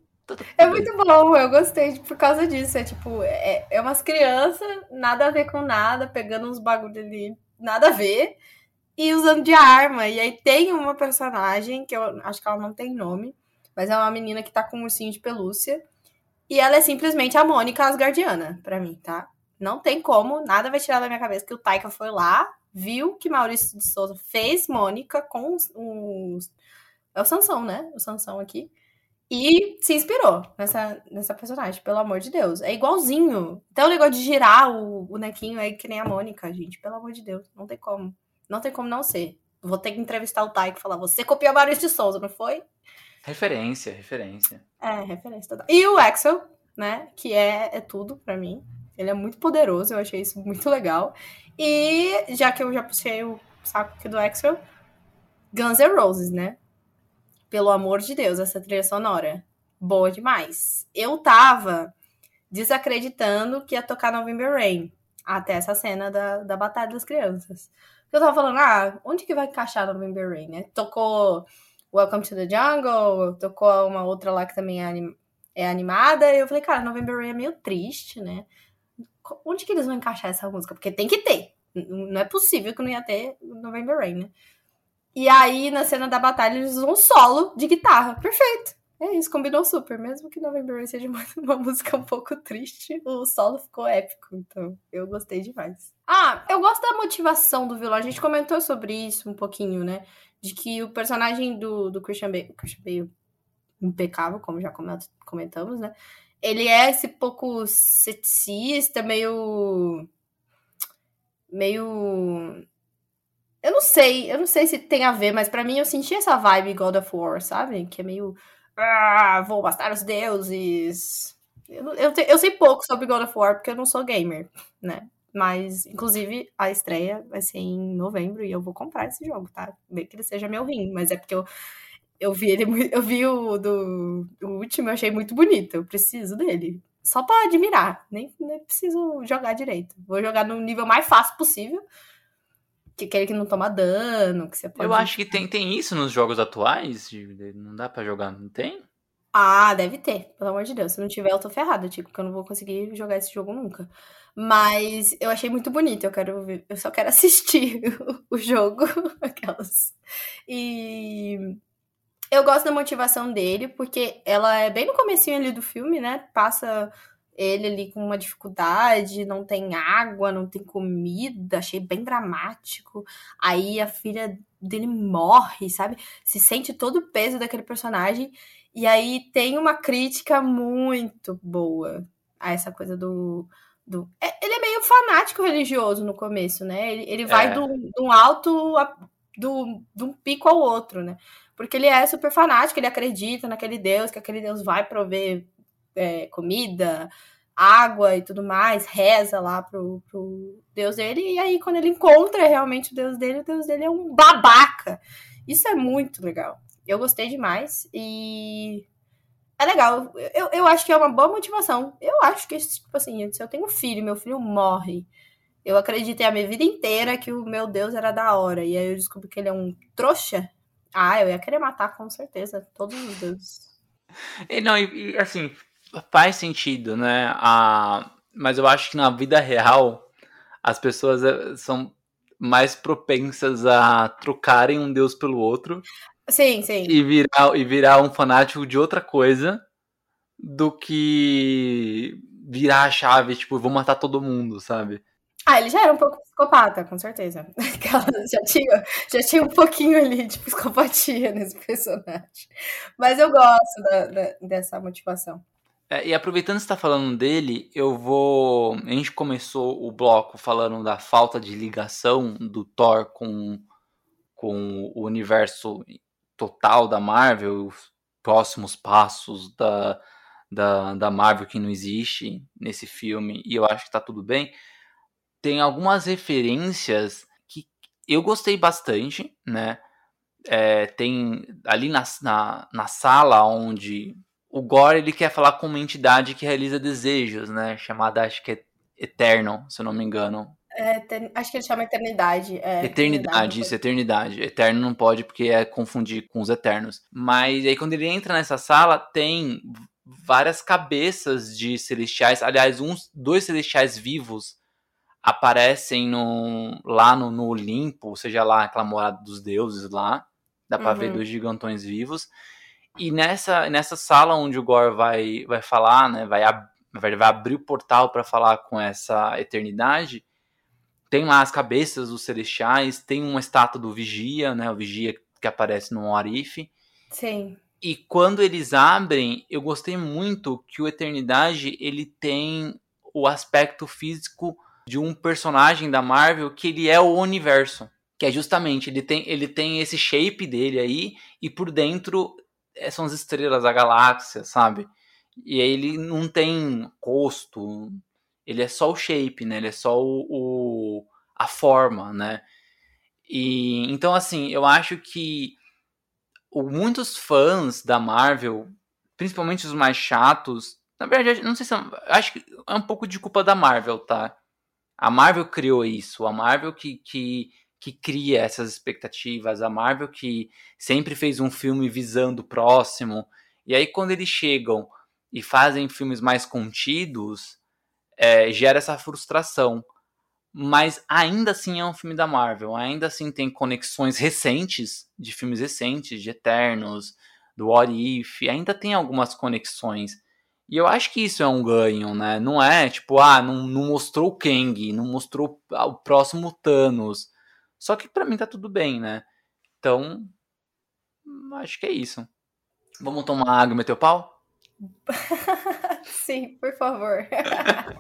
[SPEAKER 2] É muito bom, eu gostei por causa disso. É tipo, é, é umas crianças, nada a ver com nada, pegando uns bagulho ali, nada a ver, e usando de arma. E aí tem uma personagem, que eu acho que ela não tem nome, mas é uma menina que tá com um ursinho de pelúcia. E ela é simplesmente a Mônica Asgardiana, pra mim, tá? Não tem como, nada vai tirar da minha cabeça que o Taika foi lá, viu que Maurício de Souza fez Mônica com uns é o Sansão, né? O Sansão aqui. E se inspirou nessa, nessa personagem, pelo amor de Deus. É igualzinho. Até o negócio de girar o bonequinho aí que nem a Mônica, gente. Pelo amor de Deus. Não tem como. Não tem como não ser. Vou ter que entrevistar o Taiko e falar: você copiou Maurício de Souza, não foi?
[SPEAKER 1] Referência, referência.
[SPEAKER 2] É, referência total. E o Axel, né? Que é, é tudo para mim. Ele é muito poderoso, eu achei isso muito legal. E já que eu já puxei o saco aqui do Axel, Guns N' Roses, né? Pelo amor de Deus, essa trilha sonora. Boa demais. Eu tava desacreditando que ia tocar November Rain. Até essa cena da, da Batalha das Crianças. Eu tava falando, ah, onde que vai encaixar November Rain, né? Tocou Welcome to the Jungle, tocou uma outra lá que também é, anim é animada. E eu falei, cara, November Rain é meio triste, né? Onde que eles vão encaixar essa música? Porque tem que ter. Não é possível que não ia ter November Rain, né? E aí, na cena da batalha, eles usam um solo de guitarra. Perfeito. É isso, combinou super. Mesmo que November Rain seja uma, uma, música um pouco triste, o solo ficou épico. Então, eu gostei demais. Ah, eu gosto da motivação do vilão. A gente comentou sobre isso um pouquinho, né? De que o personagem do, do Christian Bale, Christian Bale impecável, como já comentamos, né? Ele é esse pouco ceticista, meio. meio eu não sei, eu não sei se tem a ver, mas para mim eu senti essa vibe God of War, sabe? Que é meio. Ah, vou bastar os deuses. Eu, eu, eu sei pouco sobre God of War porque eu não sou gamer, né? Mas, inclusive, a estreia vai ser em novembro e eu vou comprar esse jogo, tá? Bem que ele seja meu rim, mas é porque eu, eu vi ele, eu vi o do o último, eu achei muito bonito. Eu preciso dele. Só pra admirar. Nem, nem preciso jogar direito. Vou jogar no nível mais fácil possível. Que aquele que não toma dano, que você pode.
[SPEAKER 1] Eu acho que tem, tem isso nos jogos atuais. Não dá para jogar, não tem?
[SPEAKER 2] Ah, deve ter, pelo amor de Deus. Se não tiver, eu tô ferrada, tipo, porque eu não vou conseguir jogar esse jogo nunca. Mas eu achei muito bonito, eu quero ver, eu só quero assistir o jogo, aquelas. E eu gosto da motivação dele, porque ela é bem no comecinho ali do filme, né? Passa ele ali com uma dificuldade, não tem água, não tem comida, achei bem dramático. Aí a filha dele morre, sabe? Se sente todo o peso daquele personagem. E aí tem uma crítica muito boa a essa coisa do. do... É, ele é meio fanático religioso no começo, né? Ele, ele vai é. de um alto, do, de um pico ao outro, né? Porque ele é super fanático, ele acredita naquele Deus, que aquele Deus vai prover é, comida, água e tudo mais, reza lá pro, pro Deus dele, e aí quando ele encontra realmente o Deus dele, o Deus dele é um babaca. Isso é muito legal. Eu gostei demais e é legal. Eu, eu acho que é uma boa motivação. Eu acho que, tipo assim, se eu tenho um filho, meu filho morre. Eu acreditei a minha vida inteira que o meu Deus era da hora. E aí eu descobri que ele é um trouxa. Ah, eu ia querer matar com certeza todos os deuses.
[SPEAKER 1] E, não, e, assim, faz sentido, né? Ah, mas eu acho que na vida real as pessoas eh, são mais propensas a trocarem um deus pelo outro
[SPEAKER 2] Sim, sim.
[SPEAKER 1] E virar, e virar um fanático de outra coisa do que virar a chave, tipo, vou matar todo mundo, sabe?
[SPEAKER 2] Ah, ele já era um pouco psicopata, com certeza. já, tinha, já tinha um pouquinho ali de psicopatia nesse personagem. Mas eu gosto da, da, dessa motivação.
[SPEAKER 1] É, e aproveitando que está falando dele, eu vou. A gente começou o bloco falando da falta de ligação do Thor com, com o universo total da Marvel, os próximos passos da, da, da Marvel que não existe nesse filme, e eu acho que tá tudo bem. Tem algumas referências que eu gostei bastante, né? É, tem ali na, na, na sala onde o Gore ele quer falar com uma entidade que realiza desejos, né? Chamada, acho que é Eternal, se eu não me engano.
[SPEAKER 2] É, acho que ele chama Eternidade. É,
[SPEAKER 1] eternidade, eternidade isso, Eternidade. Eterno não pode porque é confundir com os Eternos. Mas aí quando ele entra nessa sala, tem várias cabeças de celestiais. Aliás, uns, dois celestiais vivos aparecem no, lá no, no Olimpo, seja lá aquela morada dos deuses lá. Dá pra uhum. ver dois gigantões vivos. E nessa, nessa sala onde o Gore vai, vai falar, né, vai, ab vai, abrir o portal para falar com essa eternidade, tem lá as cabeças dos celestiais, tem uma estátua do Vigia, né? O Vigia que aparece no Arif.
[SPEAKER 2] Sim.
[SPEAKER 1] E quando eles abrem, eu gostei muito que o Eternidade ele tem o aspecto físico de um personagem da Marvel que ele é o universo. Que é justamente, ele tem, ele tem esse shape dele aí, e por dentro são as estrelas, a galáxia, sabe? E aí ele não tem rosto, ele é só o shape, né? Ele é só o, o, a forma, né? E então assim, eu acho que muitos fãs da Marvel, principalmente os mais chatos, na verdade, não sei se é, acho que é um pouco de culpa da Marvel, tá? A Marvel criou isso, a Marvel que, que, que cria essas expectativas, a Marvel que sempre fez um filme visando o próximo. E aí quando eles chegam e fazem filmes mais contidos, é, gera essa frustração. Mas ainda assim é um filme da Marvel, ainda assim tem conexões recentes, de filmes recentes, de Eternos, do What If, ainda tem algumas conexões. E eu acho que isso é um ganho, né? Não é tipo, ah, não, não mostrou o Kang, não mostrou o próximo Thanos. Só que para mim tá tudo bem, né? Então, acho que é isso. Vamos tomar água e meter o pau?
[SPEAKER 2] Sim, por favor.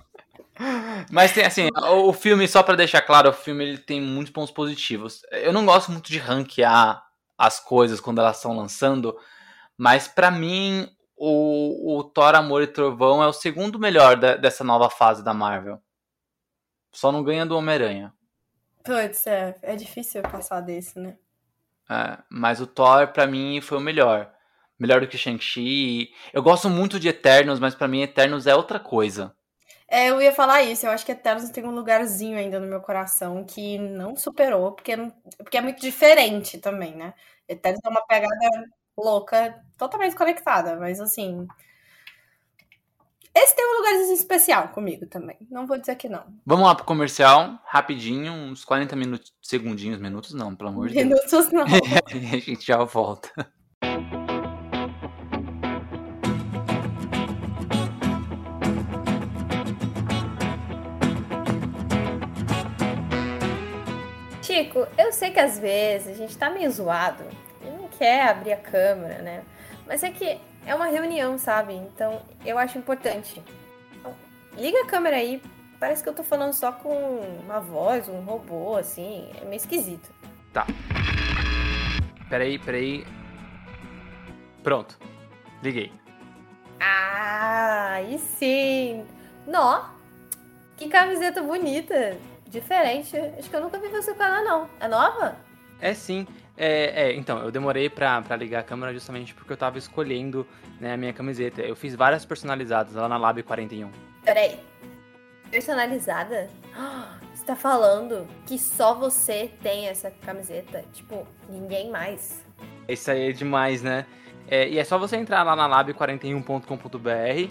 [SPEAKER 1] Mas tem assim, o filme, só para deixar claro, o filme ele tem muitos pontos positivos. Eu não gosto muito de ranquear as coisas quando elas estão lançando, mas para mim o, o Thor Amor e Trovão é o segundo melhor da, dessa nova fase da Marvel. Só não ganha do Homem-Aranha.
[SPEAKER 2] Putz, é, é difícil passar desse, né?
[SPEAKER 1] É, mas o Thor, pra mim, foi o melhor. Melhor do que Shang-Chi. Eu gosto muito de Eternos, mas pra mim Eternos é outra coisa.
[SPEAKER 2] É, eu ia falar isso. Eu acho que Eternos tem um lugarzinho ainda no meu coração que não superou, porque, porque é muito diferente também, né? Eternos é uma pegada louca, totalmente conectada, mas assim. Esse tem um lugarzinho especial comigo também. Não vou dizer que não.
[SPEAKER 1] Vamos lá pro comercial, rapidinho, uns 40 minutos, segundinhos, minutos não, pelo amor de Deus.
[SPEAKER 2] Minutos não.
[SPEAKER 1] a gente já volta.
[SPEAKER 2] Chico, eu sei que às vezes a gente tá meio zoado e não quer abrir a câmera, né? Mas é que é uma reunião, sabe? Então eu acho importante. Então, liga a câmera aí. Parece que eu tô falando só com uma voz, um robô, assim. É meio esquisito.
[SPEAKER 1] Tá. Peraí, peraí. Pronto. Liguei.
[SPEAKER 2] Ah, e sim. Nó. Que camiseta bonita diferente. Acho que eu nunca vi você com ela, não. É nova?
[SPEAKER 3] É sim. É, é, então, eu demorei pra, pra ligar a câmera justamente porque eu tava escolhendo né, a minha camiseta. Eu fiz várias personalizadas lá na Lab 41.
[SPEAKER 2] Peraí. Personalizada? Você tá falando que só você tem essa camiseta? Tipo, ninguém mais.
[SPEAKER 3] Isso aí é demais, né? É, e é só você entrar lá na lab41.com.br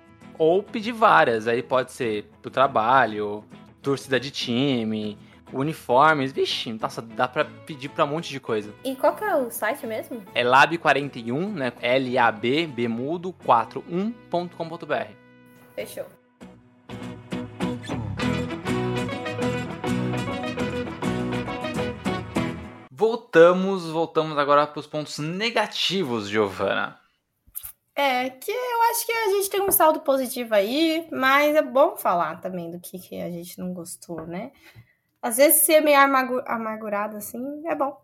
[SPEAKER 3] Ou pedir várias. Aí pode ser pro trabalho, torcida de time, uniformes. Vixe, nossa, dá pra pedir pra um monte de coisa.
[SPEAKER 2] E qual que é o site mesmo?
[SPEAKER 3] É lab41, né? L-A-B, B mudo, 41.com.br.
[SPEAKER 2] Fechou.
[SPEAKER 1] Voltamos, voltamos agora para os pontos negativos, Giovana.
[SPEAKER 2] É, que eu acho que a gente tem um saldo positivo aí, mas é bom falar também do que, que a gente não gostou, né? Às vezes ser meio amargurado assim é bom.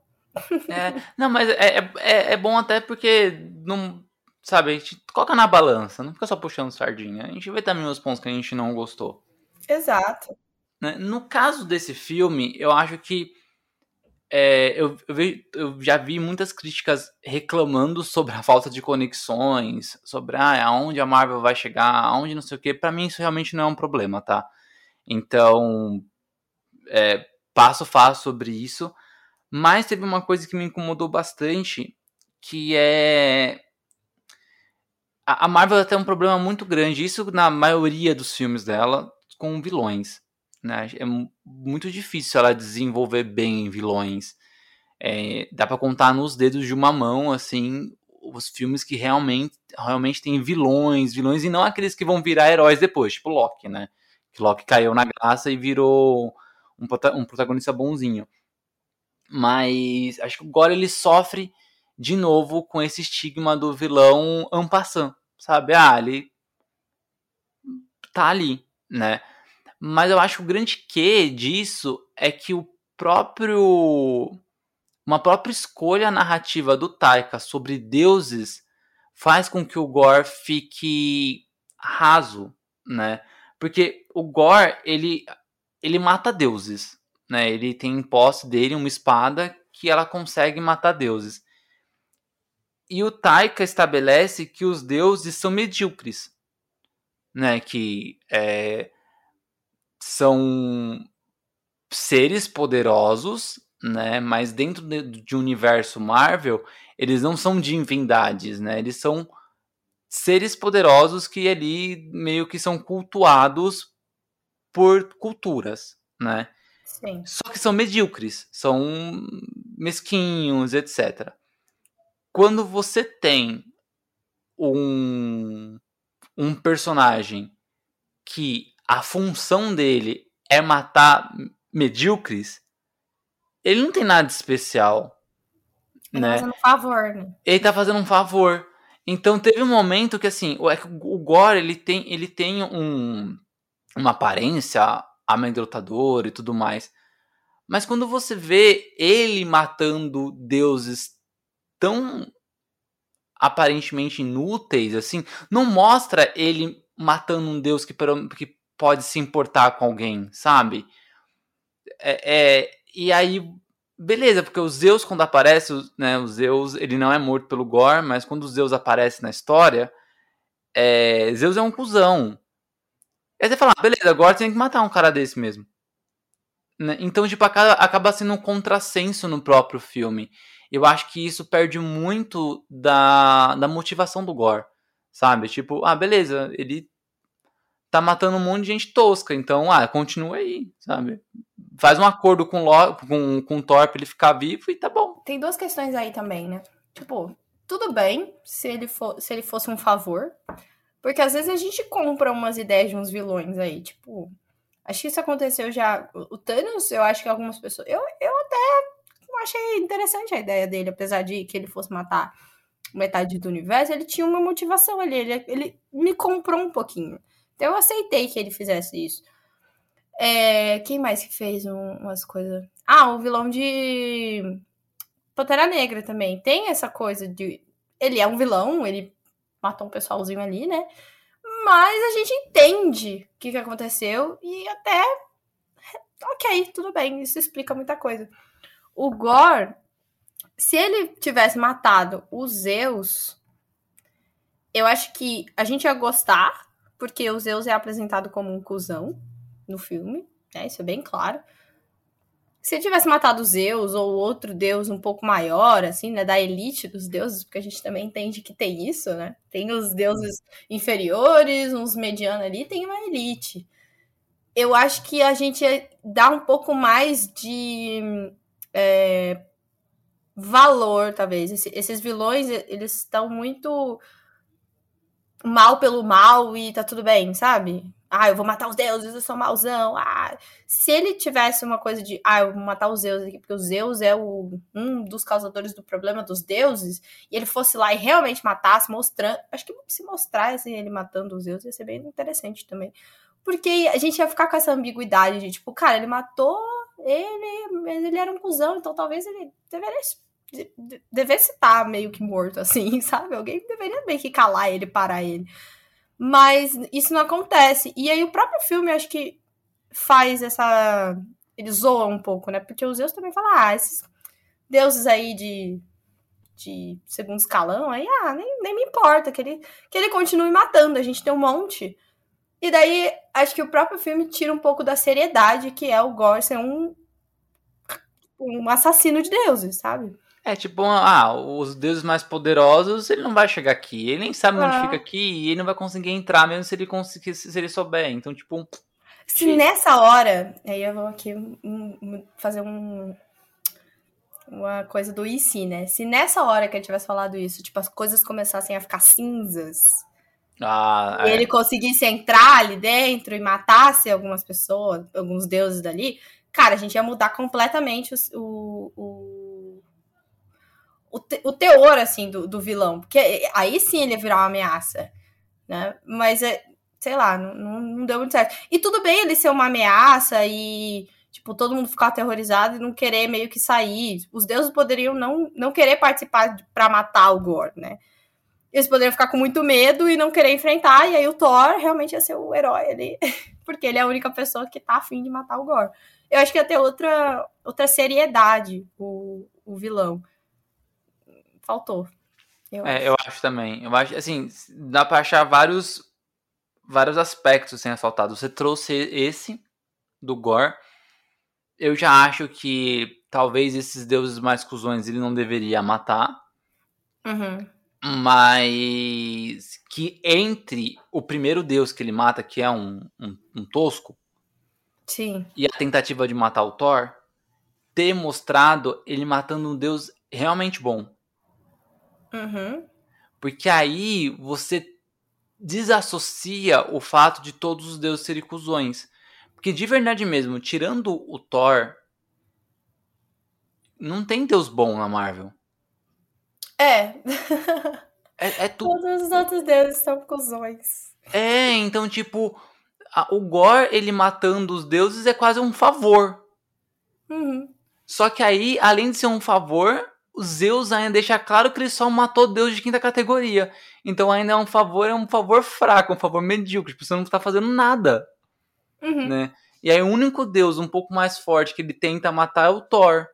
[SPEAKER 1] É, não, mas é, é, é bom até porque não. Sabe, a gente coloca na balança, não fica só puxando sardinha. A gente vê também os pontos que a gente não gostou.
[SPEAKER 2] Exato.
[SPEAKER 1] Né? No caso desse filme, eu acho que é, eu, eu, vi, eu, já vi muitas críticas reclamando sobre a falta de conexões, sobre ah, aonde a Marvel vai chegar, aonde não sei o que. Para mim, isso realmente não é um problema, tá? Então, é, passo a passo sobre isso. Mas teve uma coisa que me incomodou bastante, que é. A Marvel tem um problema muito grande, isso na maioria dos filmes dela, com vilões. Né? É muito difícil ela desenvolver bem vilões. É, dá para contar nos dedos de uma mão, assim, os filmes que realmente, realmente têm vilões, vilões, e não aqueles que vão virar heróis depois, tipo Loki, né? Que Loki caiu na graça e virou um, um protagonista bonzinho. Mas acho que agora ele sofre de novo com esse estigma do vilão ampassant, sabe? Ah, ele tá ali, né? Mas eu acho que o grande quê disso é que o próprio uma própria escolha narrativa do Taika sobre deuses faz com que o Gore fique raso, né? Porque o Gore, ele ele mata deuses, né? Ele tem em posse dele uma espada que ela consegue matar deuses. E o Taika estabelece que os deuses são medíocres, né? Que é, são seres poderosos, né? Mas dentro de, de um universo Marvel, eles não são divindades, né? Eles são seres poderosos que ali meio que são cultuados por culturas, né?
[SPEAKER 2] Sim.
[SPEAKER 1] Só que são medíocres, são mesquinhos, etc. Quando você tem um, um personagem que a função dele é matar medíocres, ele não tem nada de especial.
[SPEAKER 2] Ele
[SPEAKER 1] né?
[SPEAKER 2] tá fazendo um favor, né?
[SPEAKER 1] Ele tá fazendo um favor. Então teve um momento que assim, o, é o Gore ele tem, ele tem um, uma aparência amedrontadora e tudo mais. Mas quando você vê ele matando deuses tão aparentemente inúteis, assim, não mostra ele matando um deus que, que pode se importar com alguém, sabe? É, é, e aí, beleza, porque o Zeus, quando aparece, né, o Zeus, ele não é morto pelo Gore, mas quando o Zeus aparece na história, é, Zeus é um cuzão. Aí você fala, ah, beleza, agora tem que matar um cara desse mesmo. Né? Então, tipo, acaba sendo um contrassenso no próprio filme. Eu acho que isso perde muito da, da motivação do Gore, sabe? Tipo, ah, beleza, ele tá matando um monte de gente tosca, então, ah, continua aí, sabe? Faz um acordo com, Lo, com, com o Thor pra ele ficar vivo e tá bom.
[SPEAKER 2] Tem duas questões aí também, né? Tipo, tudo bem se ele, for, se ele fosse um favor, porque às vezes a gente compra umas ideias de uns vilões aí, tipo, acho que isso aconteceu já. O Thanos, eu acho que algumas pessoas. Eu, eu até achei interessante a ideia dele, apesar de que ele fosse matar metade do universo, ele tinha uma motivação ali, ele, ele me comprou um pouquinho. Então eu aceitei que ele fizesse isso. É, quem mais que fez um, umas coisas? Ah, o vilão de Pantera Negra também. Tem essa coisa de. Ele é um vilão, ele matou um pessoalzinho ali, né? Mas a gente entende o que, que aconteceu e até. Ok, tudo bem, isso explica muita coisa. O Gore, se ele tivesse matado os Zeus, eu acho que a gente ia gostar porque o Zeus é apresentado como um cuzão no filme, né? Isso é bem claro. Se ele tivesse matado Zeus ou outro deus um pouco maior, assim, né, da elite dos deuses, porque a gente também entende que tem isso, né? Tem os deuses inferiores, uns medianos ali, tem uma elite. Eu acho que a gente dá um pouco mais de é, valor, talvez. esses vilões, eles estão muito mal pelo mal e tá tudo bem, sabe? Ah, eu vou matar os deuses, eu sou mauzão. Ah, se ele tivesse uma coisa de, ah, eu vou matar os deuses aqui, porque o Zeus é o, um dos causadores do problema dos deuses, e ele fosse lá e realmente matasse, mostrando. Acho que se mostrasse ele matando os deuses ia ser bem interessante também. Porque a gente ia ficar com essa ambiguidade de, tipo, cara, ele matou ele, mas ele era um cuzão, então talvez ele deveria devesse estar meio que morto, assim, sabe? Alguém deveria meio que calar ele, parar ele. Mas isso não acontece. E aí o próprio filme, acho que faz essa. Ele zoa um pouco, né? Porque os Zeus também falam, ah, esses deuses aí de, de segundo escalão, aí, ah, nem, nem me importa que ele, que ele continue matando. A gente tem um monte. E daí, acho que o próprio filme tira um pouco da seriedade que é o Gore ser um, um assassino de deuses, sabe?
[SPEAKER 1] É tipo, ah, os deuses mais poderosos, ele não vai chegar aqui. Ele nem sabe onde fica aqui e ele não vai conseguir entrar mesmo se ele conseguir, se ele souber. Então, tipo.
[SPEAKER 2] Se nessa hora. Aí eu vou aqui fazer um. Uma coisa do e se, né? Se nessa hora que ele tivesse falado isso, tipo, as coisas começassem a ficar cinzas.
[SPEAKER 1] Ah,
[SPEAKER 2] e é. ele conseguisse entrar ali dentro e matasse algumas pessoas, alguns deuses dali, cara, a gente ia mudar completamente o, o o, te, o teor, assim, do, do vilão. Porque aí sim ele ia virar uma ameaça, né? Mas, é, sei lá, não, não deu muito certo. E tudo bem ele ser uma ameaça e, tipo, todo mundo ficar aterrorizado e não querer meio que sair. Os deuses poderiam não, não querer participar para matar o Gore, né? Eles poderiam ficar com muito medo e não querer enfrentar, e aí o Thor realmente ia ser o herói ali, porque ele é a única pessoa que tá afim de matar o Gore. Eu acho que ia ter outra, outra seriedade o, o vilão faltou.
[SPEAKER 1] Eu, é, acho. eu acho também. Eu acho, assim, dá pra achar vários, vários aspectos sem assaltado. Você trouxe esse do Gore. Eu já acho que talvez esses deuses mais cuzões ele não deveria matar.
[SPEAKER 2] Uhum.
[SPEAKER 1] Mas que entre o primeiro deus que ele mata, que é um, um, um tosco,
[SPEAKER 2] Sim.
[SPEAKER 1] e a tentativa de matar o Thor, ter mostrado ele matando um deus realmente bom.
[SPEAKER 2] Uhum.
[SPEAKER 1] Porque aí você desassocia o fato de todos os deuses serem cuzões. Porque de verdade mesmo, tirando o Thor, não tem deus bom na Marvel.
[SPEAKER 2] É.
[SPEAKER 1] É, é tudo.
[SPEAKER 2] Todos os outros deuses são cuzões.
[SPEAKER 1] É, então, tipo, a- o Gore, ele matando os deuses é quase um favor.
[SPEAKER 2] Uhum.
[SPEAKER 1] Só que aí, além de ser um favor, o Zeus ainda deixa claro que ele só matou deus de quinta categoria. Então ainda é um favor, é um favor fraco, um favor medíocre. Tipo, você não tá fazendo nada,
[SPEAKER 2] Uhum.
[SPEAKER 1] né? E aí o único deus um pouco mais forte que ele tenta matar é o Thor.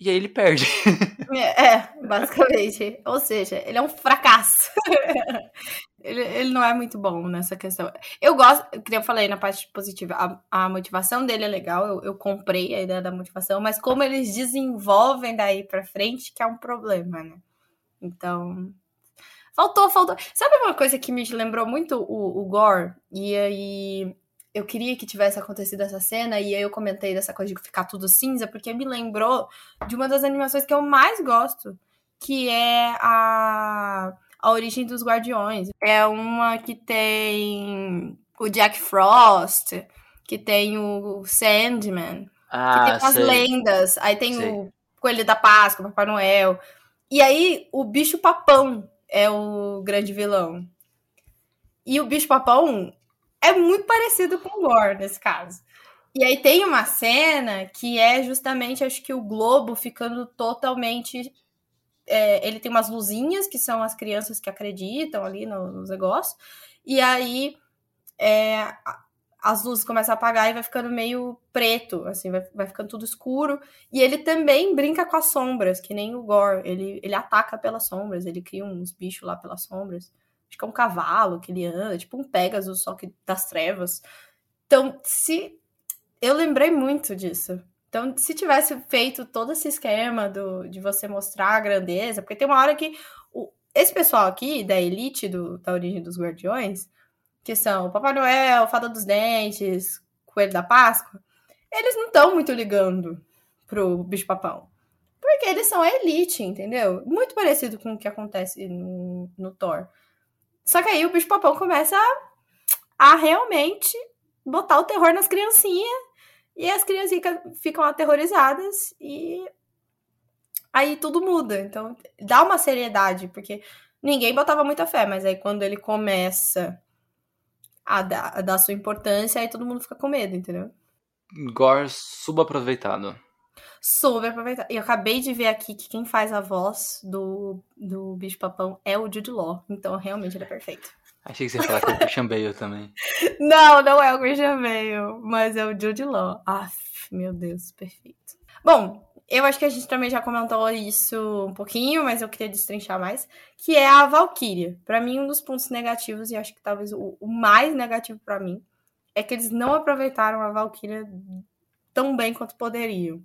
[SPEAKER 1] E aí ele perde.
[SPEAKER 2] É, é, basicamente. Ou seja, ele é um fracasso. ele, ele não é muito bom nessa questão. Eu gosto, que eu falei na parte positiva, a, a motivação dele é legal, eu, eu comprei a ideia da motivação, mas como eles desenvolvem daí pra frente, que é um problema, né? Então. Faltou, faltou. Sabe uma coisa que me lembrou muito o, o Gore? E aí eu queria que tivesse acontecido essa cena, e aí eu comentei dessa coisa de ficar tudo cinza, porque me lembrou de uma das animações que eu mais gosto, que é a, a Origem dos Guardiões. É uma que tem o Jack Frost, que tem o Sandman, que
[SPEAKER 1] Ah,
[SPEAKER 2] tem as
[SPEAKER 1] sei.
[SPEAKER 2] lendas, aí tem
[SPEAKER 1] Sei.
[SPEAKER 2] o Coelho da Páscoa, Papai Noel. E aí o bicho papão é o grande vilão. E o bicho papão é muito parecido com o Gore nesse caso. E aí tem uma cena que é justamente, acho que o globo ficando totalmente. é, ele tem umas luzinhas que são as crianças que acreditam ali no- nos negócios. E aí é, as luzes começam a apagar e vai ficando meio preto, assim, vai, vai ficando tudo escuro. E ele também brinca com as sombras, que nem o Gore. Ele, ele ataca pelas sombras, ele cria uns bichos lá pelas sombras. Acho que é um cavalo que ele anda, tipo um Pegasus, só que das trevas. Então, se. Eu lembrei muito disso. Então, se tivesse feito todo esse esquema do, de você mostrar a grandeza, porque tem uma hora que o- esse pessoal aqui, da elite do, da origem dos guardiões, que são o Papai Noel, Fada dos Dentes, Coelho da Páscoa, eles não estão muito ligando pro bicho papão. Porque eles são a elite, entendeu? Muito parecido com o que acontece no, no Thor. Só que aí o bicho papão começa a, a realmente botar o terror nas criancinhas. E as criancinhas ficam aterrorizadas e aí tudo muda. Então dá uma seriedade, porque ninguém botava muita fé, mas aí quando ele começa a dar, a dar sua importância, aí todo mundo fica com medo, entendeu?
[SPEAKER 1] Gore subaproveitado.
[SPEAKER 2] Soube aproveitar. E eu acabei de ver aqui que quem faz a voz do, do bicho papão é o Jude Law. Então, realmente, ele é perfeito.
[SPEAKER 1] Achei que você ia falar que é o Christian Bale também.
[SPEAKER 2] Não, não é o Christian Bale, mas é o Jude Law. Aff, meu Deus, perfeito. Bom, eu acho que a gente também já comentou isso um pouquinho, mas eu queria destrinchar mais, que é a Valkyria. Pra mim, um dos pontos negativos, e acho que talvez o, o mais negativo pra mim, é que eles não aproveitaram a Valkyria tão bem quanto poderiam.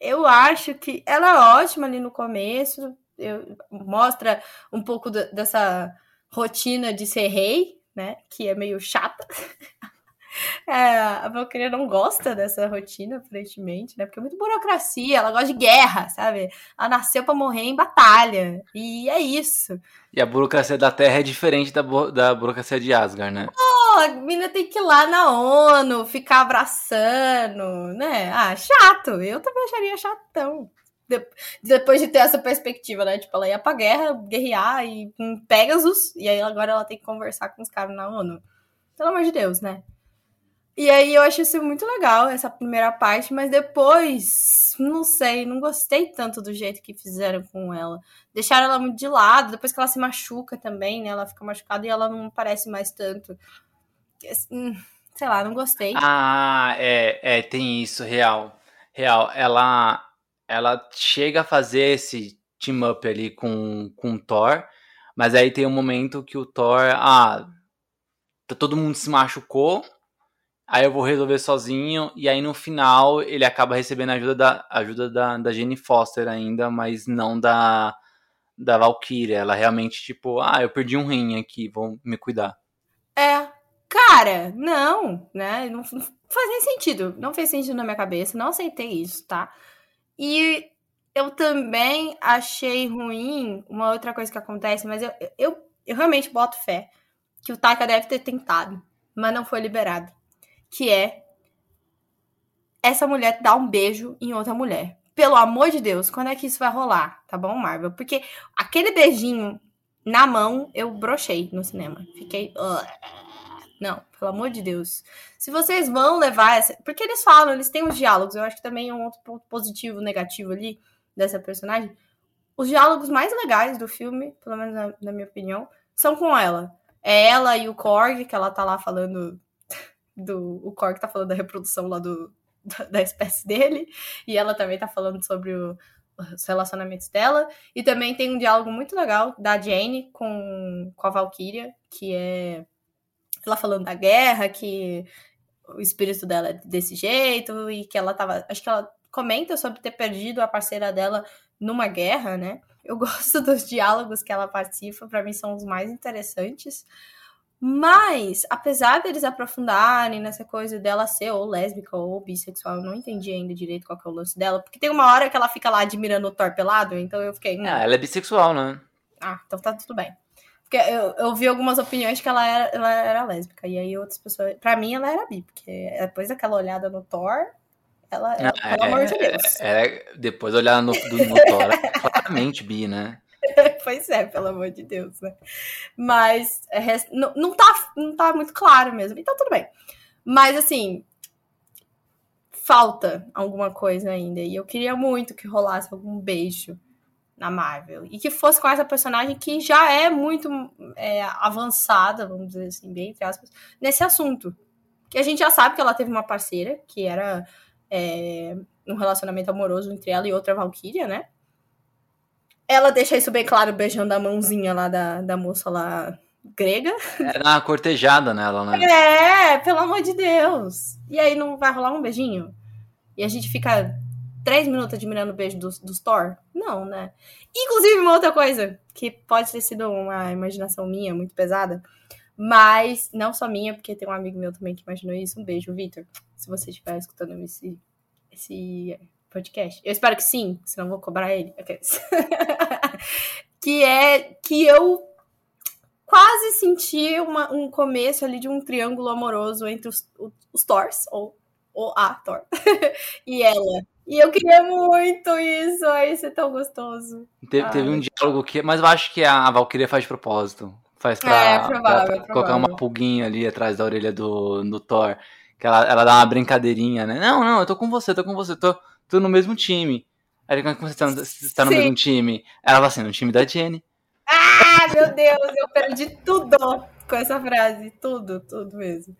[SPEAKER 2] Eu acho que ela é ótima ali no começo, eu- mostra um pouco dessa rotina de ser rei, né? Que é meio chata. É, a Valkyria não gosta dessa rotina, aparentemente, né? Porque é muito burocracia, ela gosta de guerra, sabe? Ela nasceu pra morrer em batalha. E é isso.
[SPEAKER 1] E a burocracia da Terra é diferente da, bu- da burocracia de Asgard, né?
[SPEAKER 2] Pô, a menina tem que ir lá na ONU, ficar abraçando, né? Ah, chato. Eu também acharia chatão. De- Depois de ter essa perspectiva, né? Tipo, ela ia pra guerra, guerrear e com Pegasus, e aí agora ela tem que conversar com os caras na ONU. Pelo amor de Deus, né? E aí eu acho isso muito legal, essa primeira parte, mas depois, não sei, não gostei tanto do jeito que fizeram com ela. Deixaram ela muito de lado, depois que ela se machuca também, né? Ela fica machucada e ela não aparece mais tanto. Hum, Sei lá, não gostei.
[SPEAKER 1] Ah, é, é, tem isso, real. Real, ela, ela chega a fazer esse team-up ali com, com o Thor, mas aí tem um momento que o Thor, ah, todo mundo se machucou, aí eu vou resolver sozinho, e aí no final ele acaba recebendo a ajuda da, ajuda da, da Jane Foster ainda, mas não da, da Valkyria. Ela realmente, tipo, ah, eu perdi um rim aqui, vou me cuidar.
[SPEAKER 2] É, cara, não, né? Não, não faz nem sentido. Não fez sentido na minha cabeça. Não aceitei isso, tá? E eu também achei ruim uma outra coisa que acontece, mas eu, eu, eu realmente boto fé que o Taika deve ter tentado, mas não foi liberado. Que é essa mulher dar um beijo em outra mulher. Pelo amor de Deus, quando é que isso vai rolar? Tá bom, Marvel? Porque aquele beijinho na mão, eu brochei no cinema. Fiquei. Não, pelo amor de Deus. Se vocês vão levar essa. Porque eles falam, eles têm os diálogos. Eu acho que também é um outro ponto positivo, negativo ali dessa personagem. Os diálogos mais legais do filme, pelo menos na, na minha opinião, são com ela. É ela e o Korg, que ela tá lá falando do. O Korg tá falando da reprodução lá do, da espécie dele. E ela também tá falando sobre o, os relacionamentos dela. E também tem um diálogo muito legal da Jane com, com a Valkyria, que é ela falando da guerra, que o espírito dela é desse jeito, e que ela tava. Acho que ela comenta sobre ter perdido a parceira dela numa guerra, né? Eu gosto dos diálogos que ela participa, para mim são os mais interessantes. Mas, apesar deles aprofundarem nessa coisa dela ser ou lésbica ou bissexual, eu não entendi ainda direito qual que é o lance dela. Porque tem uma hora que ela fica lá admirando o Thor pelado, então eu fiquei. Hum.
[SPEAKER 3] Ah, ela é bissexual, né?
[SPEAKER 2] Ah, então tá tudo bem. Porque eu, eu vi algumas opiniões que ela era, ela era lésbica. E aí outras pessoas. Pra mim, ela era bi, porque depois daquela olhada no Thor, ela, ela
[SPEAKER 3] Ah,
[SPEAKER 2] pelo
[SPEAKER 3] é,
[SPEAKER 2] amor de Deus.
[SPEAKER 3] é, é, depois olhar no, do, no Thor, é claramente bi, né?
[SPEAKER 2] pois é, pelo amor de Deus, né? Mas é, não, não, tá, não tá muito claro mesmo. Então, tudo bem. Mas, assim, falta alguma coisa ainda. E eu queria muito que rolasse algum beijo na Marvel. E que fosse com essa personagem que já é muito é, avançada, vamos dizer assim, bem entre aspas, nesse assunto. Que a gente já sabe que ela teve uma parceira, que era é, um relacionamento amoroso entre ela e outra Valkyria, né? Ela deixa isso bem claro beijando a mãozinha lá da, da moça lá grega.
[SPEAKER 3] Era uma cortejada nela, né?
[SPEAKER 2] É, pelo amor de Deus. E aí não vai rolar um beijinho? E a gente fica três minutos admirando o beijo dos, dos Thor? Não, né? Inclusive, uma outra coisa, que pode ter sido uma imaginação minha, muito pesada, mas não só minha, porque tem um amigo meu também que imaginou isso. Um beijo, Vitor, se você estiver escutando esse, esse podcast. Eu espero que sim, senão vou cobrar ele. Que é que eu quase senti uma- um começo ali de um triângulo amoroso entre os, os, os Thors, ou, ou a Thor, e ela. E eu queria muito isso, ai, isso é tão gostoso.
[SPEAKER 3] Teve, teve um diálogo que. Mas eu acho que a Valkyria faz de propósito. Faz pra,
[SPEAKER 2] É, provável,
[SPEAKER 3] pra- pra
[SPEAKER 2] provável.
[SPEAKER 3] colocar uma pulguinha ali atrás da orelha do, do Thor. Que ela, ela dá uma brincadeirinha, né? Não, não, eu tô com você, tô com você, tô, no mesmo time. Aí como você tá, no- você tá no
[SPEAKER 2] Sim.
[SPEAKER 3] mesmo time? Ela fala assim, no time da Jenny.
[SPEAKER 2] Ah, meu Deus, eu perdi tudo com essa frase, tudo, tudo mesmo.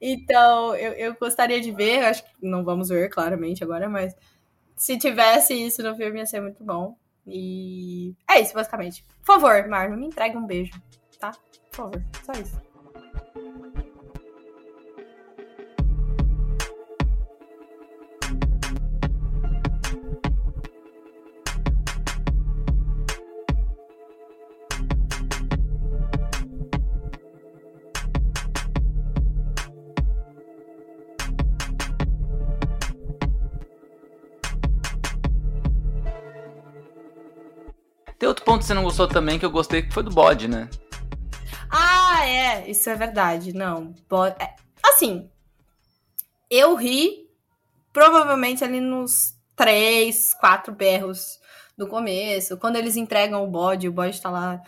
[SPEAKER 2] Então, eu, eu gostaria de ver, acho que não vamos ver claramente agora, mas se tivesse isso no filme ia ser muito bom. E é isso, basicamente. Por favor, Marvel, me entregue um beijo, tá? Por favor, só isso.
[SPEAKER 3] Ponto que você não gostou também, que eu gostei, que foi do bode, né?
[SPEAKER 2] Ah, é, isso é verdade. Não, bo- é, assim, eu ri provavelmente ali nos três, quatro berros do começo, quando eles entregam o bode, o bode tá lá.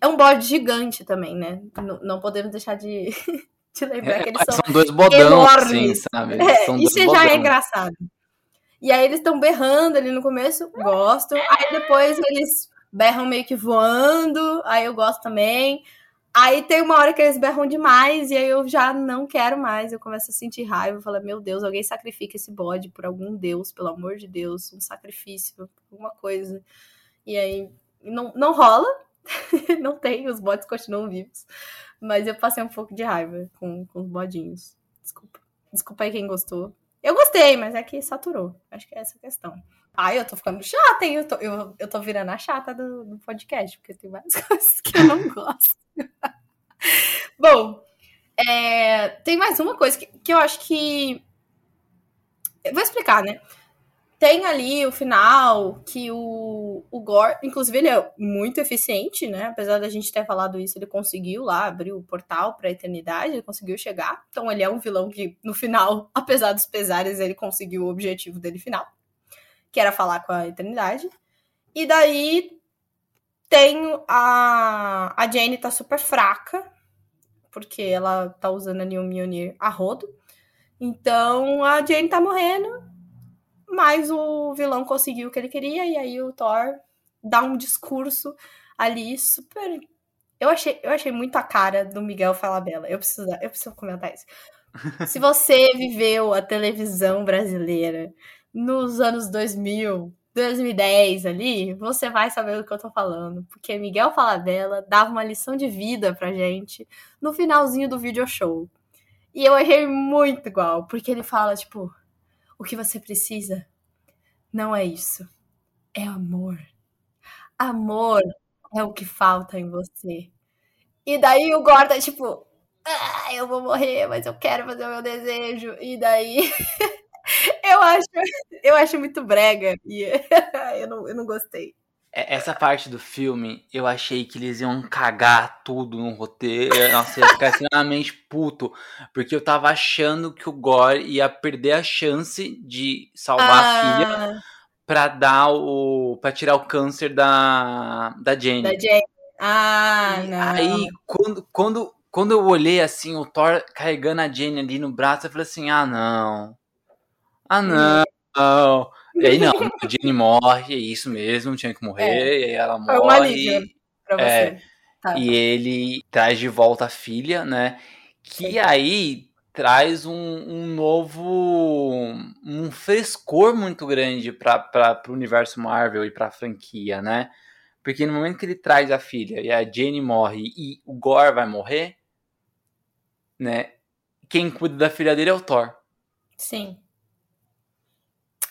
[SPEAKER 2] É um bode gigante também, né? Não, não podemos deixar de, de lembrar que eles são
[SPEAKER 3] São dois bodão, assim,
[SPEAKER 2] enormes.
[SPEAKER 3] sabe?
[SPEAKER 2] É, isso já é
[SPEAKER 3] bodão.
[SPEAKER 2] engraçado. E aí eles estão berrando ali no começo, gosto. Aí depois eles berram meio que voando, aí eu gosto também. Aí tem uma hora que eles berram demais e aí eu já não quero mais. Eu começo a sentir raiva, falo, meu Deus, alguém sacrifica esse bode por algum deus, pelo amor de Deus, um sacrifício, alguma coisa. E aí não, não rola, não tem, os bodes continuam vivos. Mas eu passei um pouco de raiva com, com os bodinhos. Desculpa. Desculpa aí quem gostou. Eu gostei, mas é que saturou. Acho que é essa a questão. Ai, eu tô ficando chata, hein? Eu tô, eu, eu tô virando a chata do, do podcast, porque tem várias coisas que eu não gosto. Bom, é, tem mais uma coisa que, que eu acho que. Eu vou explicar, né? Tem ali o final que o, o Gore, inclusive, ele é muito eficiente, né? Apesar da gente ter falado isso, ele conseguiu lá abrir o portal pra eternidade, ele conseguiu chegar. Então, ele é um vilão que, no final, apesar dos pesares, ele conseguiu o objetivo dele final, que era falar com a eternidade. E daí tem a. A Jane tá super fraca, porque ela tá usando ali o Mjolnir a rodo. Então a Jane tá morrendo, mas o vilão conseguiu o que ele queria, e aí o Thor dá um discurso ali super. Eu achei, eu achei muito a cara do Miguel Falabella. Eu preciso, eu preciso comentar isso. Se você viveu a televisão brasileira nos anos 2000, 2010 ali, você vai saber do que eu tô falando. Porque Miguel Falabella dava uma lição de vida pra gente no finalzinho do video show. E eu achei muito igual, porque ele fala, tipo, o que você precisa não é isso. É amor. Amor é o que falta em você. E daí o Gorda, tipo, ah, eu vou morrer, mas eu quero fazer o meu desejo. E daí eu acho, eu acho muito brega e eu não, eu não gostei.
[SPEAKER 1] É, essa parte do filme, eu achei que eles iam cagar tudo no roteiro. Nossa, eu ia ficar extremamente puto. Porque eu tava achando que o Gore ia perder a chance de salvar ah. a filha pra dar o. para tirar o câncer da. da Jane.
[SPEAKER 2] Da Jane. Ah, e não.
[SPEAKER 1] Aí, quando, quando, quando eu olhei assim, o Thor carregando a Jane ali no braço, eu falei assim: ah, não. Ah, não. E aí, não, a Jenny morre, é isso mesmo, tinha que morrer, é. e aí ela morre. Foi uma alívio
[SPEAKER 2] pra você. É,
[SPEAKER 1] tá. E ele traz de volta a filha, né? Que Sim. aí traz um, um, novo. um frescor muito grande para o universo Marvel e para a franquia, né? Porque no momento que ele traz a filha e a Jane morre e o Gore vai morrer, né? Quem cuida da filha dele é o Thor.
[SPEAKER 2] Sim.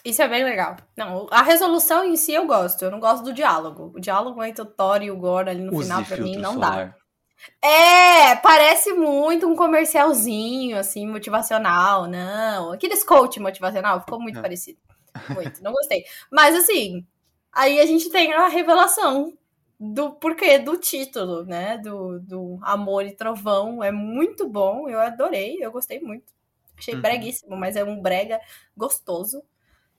[SPEAKER 2] Isso é bem legal. Não, a resolução em si eu gosto. Eu não gosto do diálogo. O diálogo entre o Thor e o Gore ali no Use final, pra mim, não solar. dá. É, parece muito um comercialzinho, assim, motivacional. Não, aqueles coach motivacional ficou muito é. parecido. Muito, não gostei. Mas, assim, aí a gente tem a revelação do porquê do título, né? Do, do Amor e Trovão. É muito bom, eu adorei, eu gostei muito. Achei uhum. breguíssimo, mas é um brega gostoso.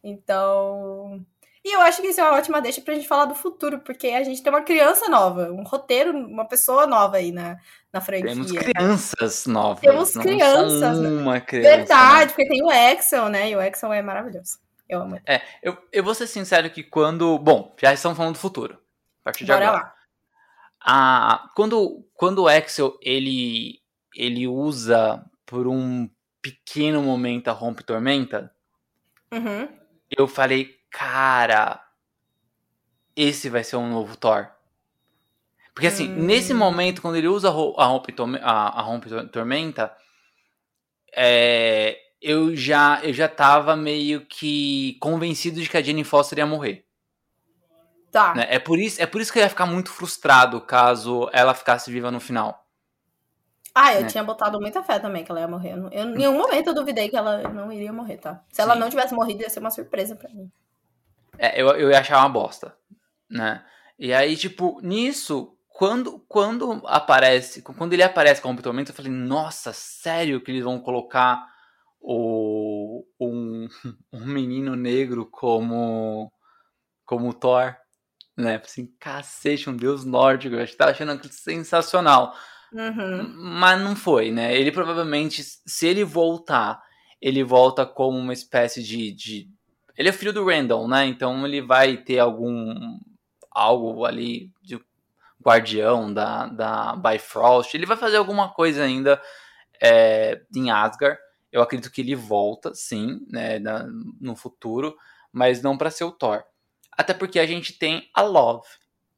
[SPEAKER 2] Então. E eu acho que isso é uma ótima deixa pra gente falar do futuro, porque a gente tem uma criança nova, um roteiro, uma pessoa nova aí na, na franquia.
[SPEAKER 1] Temos crianças novas.
[SPEAKER 2] Temos crianças.
[SPEAKER 1] Uma criança,
[SPEAKER 2] Verdade, né? porque tem o Exxon, né? E o Exxon é maravilhoso. Eu amo.
[SPEAKER 1] É, eu, eu vou ser sincero que quando. Bom, já estamos falando do futuro. A partir de Bora agora. Lá. Ah, quando, quando o Excel ele, ele usa por um pequeno momento a rompe tormenta,
[SPEAKER 2] uhum
[SPEAKER 1] eu falei, cara, esse vai ser um novo Thor. Porque assim, hum. nesse momento, quando ele usa a rompe, a, a rompe tormenta, é, eu já eu já tava meio que convencido de que a Jenny Foster ia morrer.
[SPEAKER 2] Tá.
[SPEAKER 1] Né? É, por isso, é por isso que eu ia ficar muito frustrado caso ela ficasse viva no final.
[SPEAKER 2] Ah, eu né? tinha botado muita fé também que ela ia morrer. Eu, em nenhum momento eu duvidei que ela não iria morrer, tá? Se Sim. ela não tivesse morrido, ia ser uma surpresa para mim.
[SPEAKER 1] É, eu, eu ia achar uma bosta, né? E aí, tipo, nisso, quando, quando aparece, quando ele aparece com o tormento, eu falei, nossa, sério que eles vão colocar o, um, um menino negro como, como Thor? Né? Assim, cacete, um deus nórdico. Eu tava achando aquilo sensacional.
[SPEAKER 2] Uhum.
[SPEAKER 1] Mas não foi, né? Ele provavelmente, se ele voltar, ele volta como uma espécie de, de. Ele é filho do Randall, né? Então ele vai ter algum. algo ali de guardião da, da Bifrost. Ele vai fazer alguma coisa ainda é, em Asgard. Eu acredito que ele volta, sim, né, na, no futuro, mas não para ser o Thor. Até porque a gente tem a Love,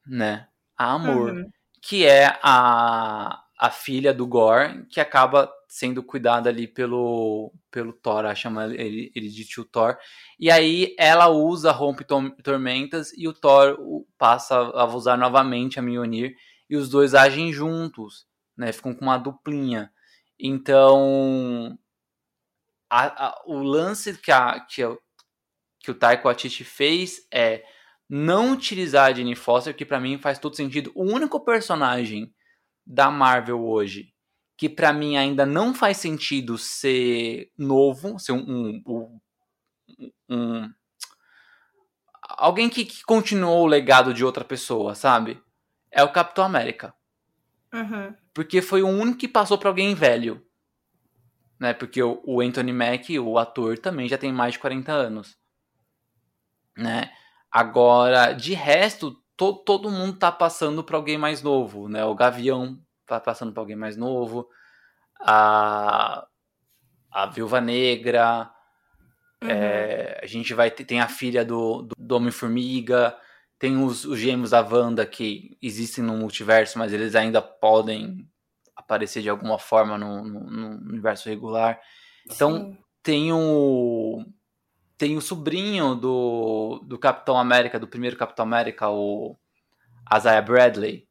[SPEAKER 1] né? A Amor. Uhum que é a, a filha do Gore, que acaba sendo cuidada ali pelo, pelo Thor, a chama ele, ele de tio Thor. E aí ela usa Rompe Tormentas e o Thor passa a usar novamente a Mjolnir e os dois agem juntos, né? Ficam com uma duplinha. Então, a, a, o lance que, a, que, que o Taiko Waititi fez é não utilizar a Jenny Foster, que para mim faz todo sentido. O único personagem da Marvel hoje que para mim ainda não faz sentido ser novo, ser um, um, um alguém que, que, continuou o legado de outra pessoa, sabe? é o Capitão América.
[SPEAKER 2] Uhum.
[SPEAKER 1] Porque foi o único que passou pra alguém velho. Né? Porque o, o Anthony Mack, o ator, também já tem mais de 40 anos. Né? Agora, de resto, to, todo mundo tá passando pra alguém mais novo, né? O Gavião tá passando pra alguém mais novo. A, a Viúva Negra.
[SPEAKER 2] Uhum.
[SPEAKER 1] é, a gente vai ter tem a filha do, do, do Homem-Formiga. Tem os, os gêmeos da Wanda que existem no multiverso, mas eles ainda podem aparecer de alguma forma no, no, no universo regular. Então,
[SPEAKER 2] Sim.
[SPEAKER 1] tem o tem o sobrinho do, do Capitão América, do primeiro Capitão América, o Isaiah Bradley,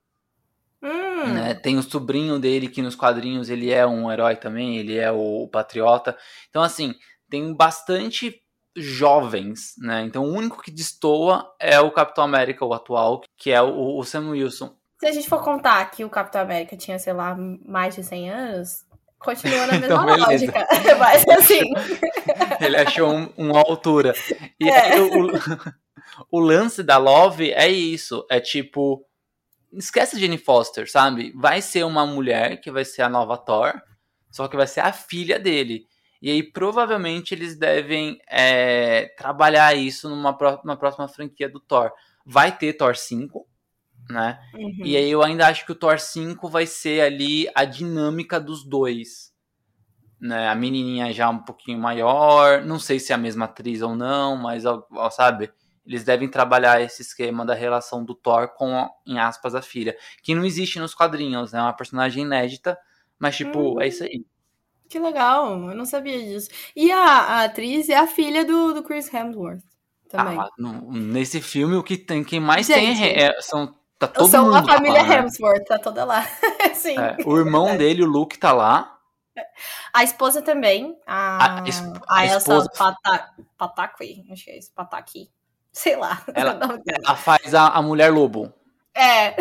[SPEAKER 2] Hum,
[SPEAKER 1] né? Tem o sobrinho dele que nos quadrinhos ele é um herói também, ele é o, o patriota. Então assim, tem bastante jovens, né? Então o único que destoa é o Capitão América, o atual, que é o, o Sam Wilson.
[SPEAKER 2] Se a gente for contar que o Capitão América tinha, sei lá, mais de 100 anos, continua na mesma
[SPEAKER 1] Então,
[SPEAKER 2] lógica. Mas assim,
[SPEAKER 1] Ele achou um- uma altura. E
[SPEAKER 2] É.
[SPEAKER 1] aí, o, o lance da Love é isso. É tipo. Esquece Jenny Foster, sabe? Vai ser uma mulher que vai ser a nova Thor, só que vai ser a filha dele. E aí, provavelmente, eles devem é, trabalhar isso numa, numa próxima franquia do Thor. Vai ter Thor 5, né?
[SPEAKER 2] uhum.
[SPEAKER 1] E aí eu ainda acho que o Thor 5 vai ser ali a dinâmica dos dois. Né? A menininha já um pouquinho maior, não sei se é a mesma atriz ou não, mas sabe, eles devem trabalhar esse esquema da relação do Thor com, em aspas, a filha, que não existe nos quadrinhos, né? É uma personagem inédita, mas tipo,
[SPEAKER 2] Hum.
[SPEAKER 1] é isso aí.
[SPEAKER 2] que legal, eu não sabia disso. E a, a atriz é a filha do, do Chris Hemsworth também.
[SPEAKER 1] Ah, no- nesse filme o que tem, quem mais tem
[SPEAKER 2] Gente.
[SPEAKER 1] é, são tá todo
[SPEAKER 2] São
[SPEAKER 1] mundo
[SPEAKER 2] a família
[SPEAKER 1] lá, né?
[SPEAKER 2] Hemsworth, tá toda lá. Sim.
[SPEAKER 1] É, o irmão dele, o Luke, tá lá.
[SPEAKER 2] A esposa também, a,
[SPEAKER 1] A es-
[SPEAKER 2] a
[SPEAKER 1] a esposa-
[SPEAKER 2] Pata, Pataki, acho que é isso, Pataki. Sei lá.
[SPEAKER 1] Ela-. Ela faz a, a mulher lobo.
[SPEAKER 2] É,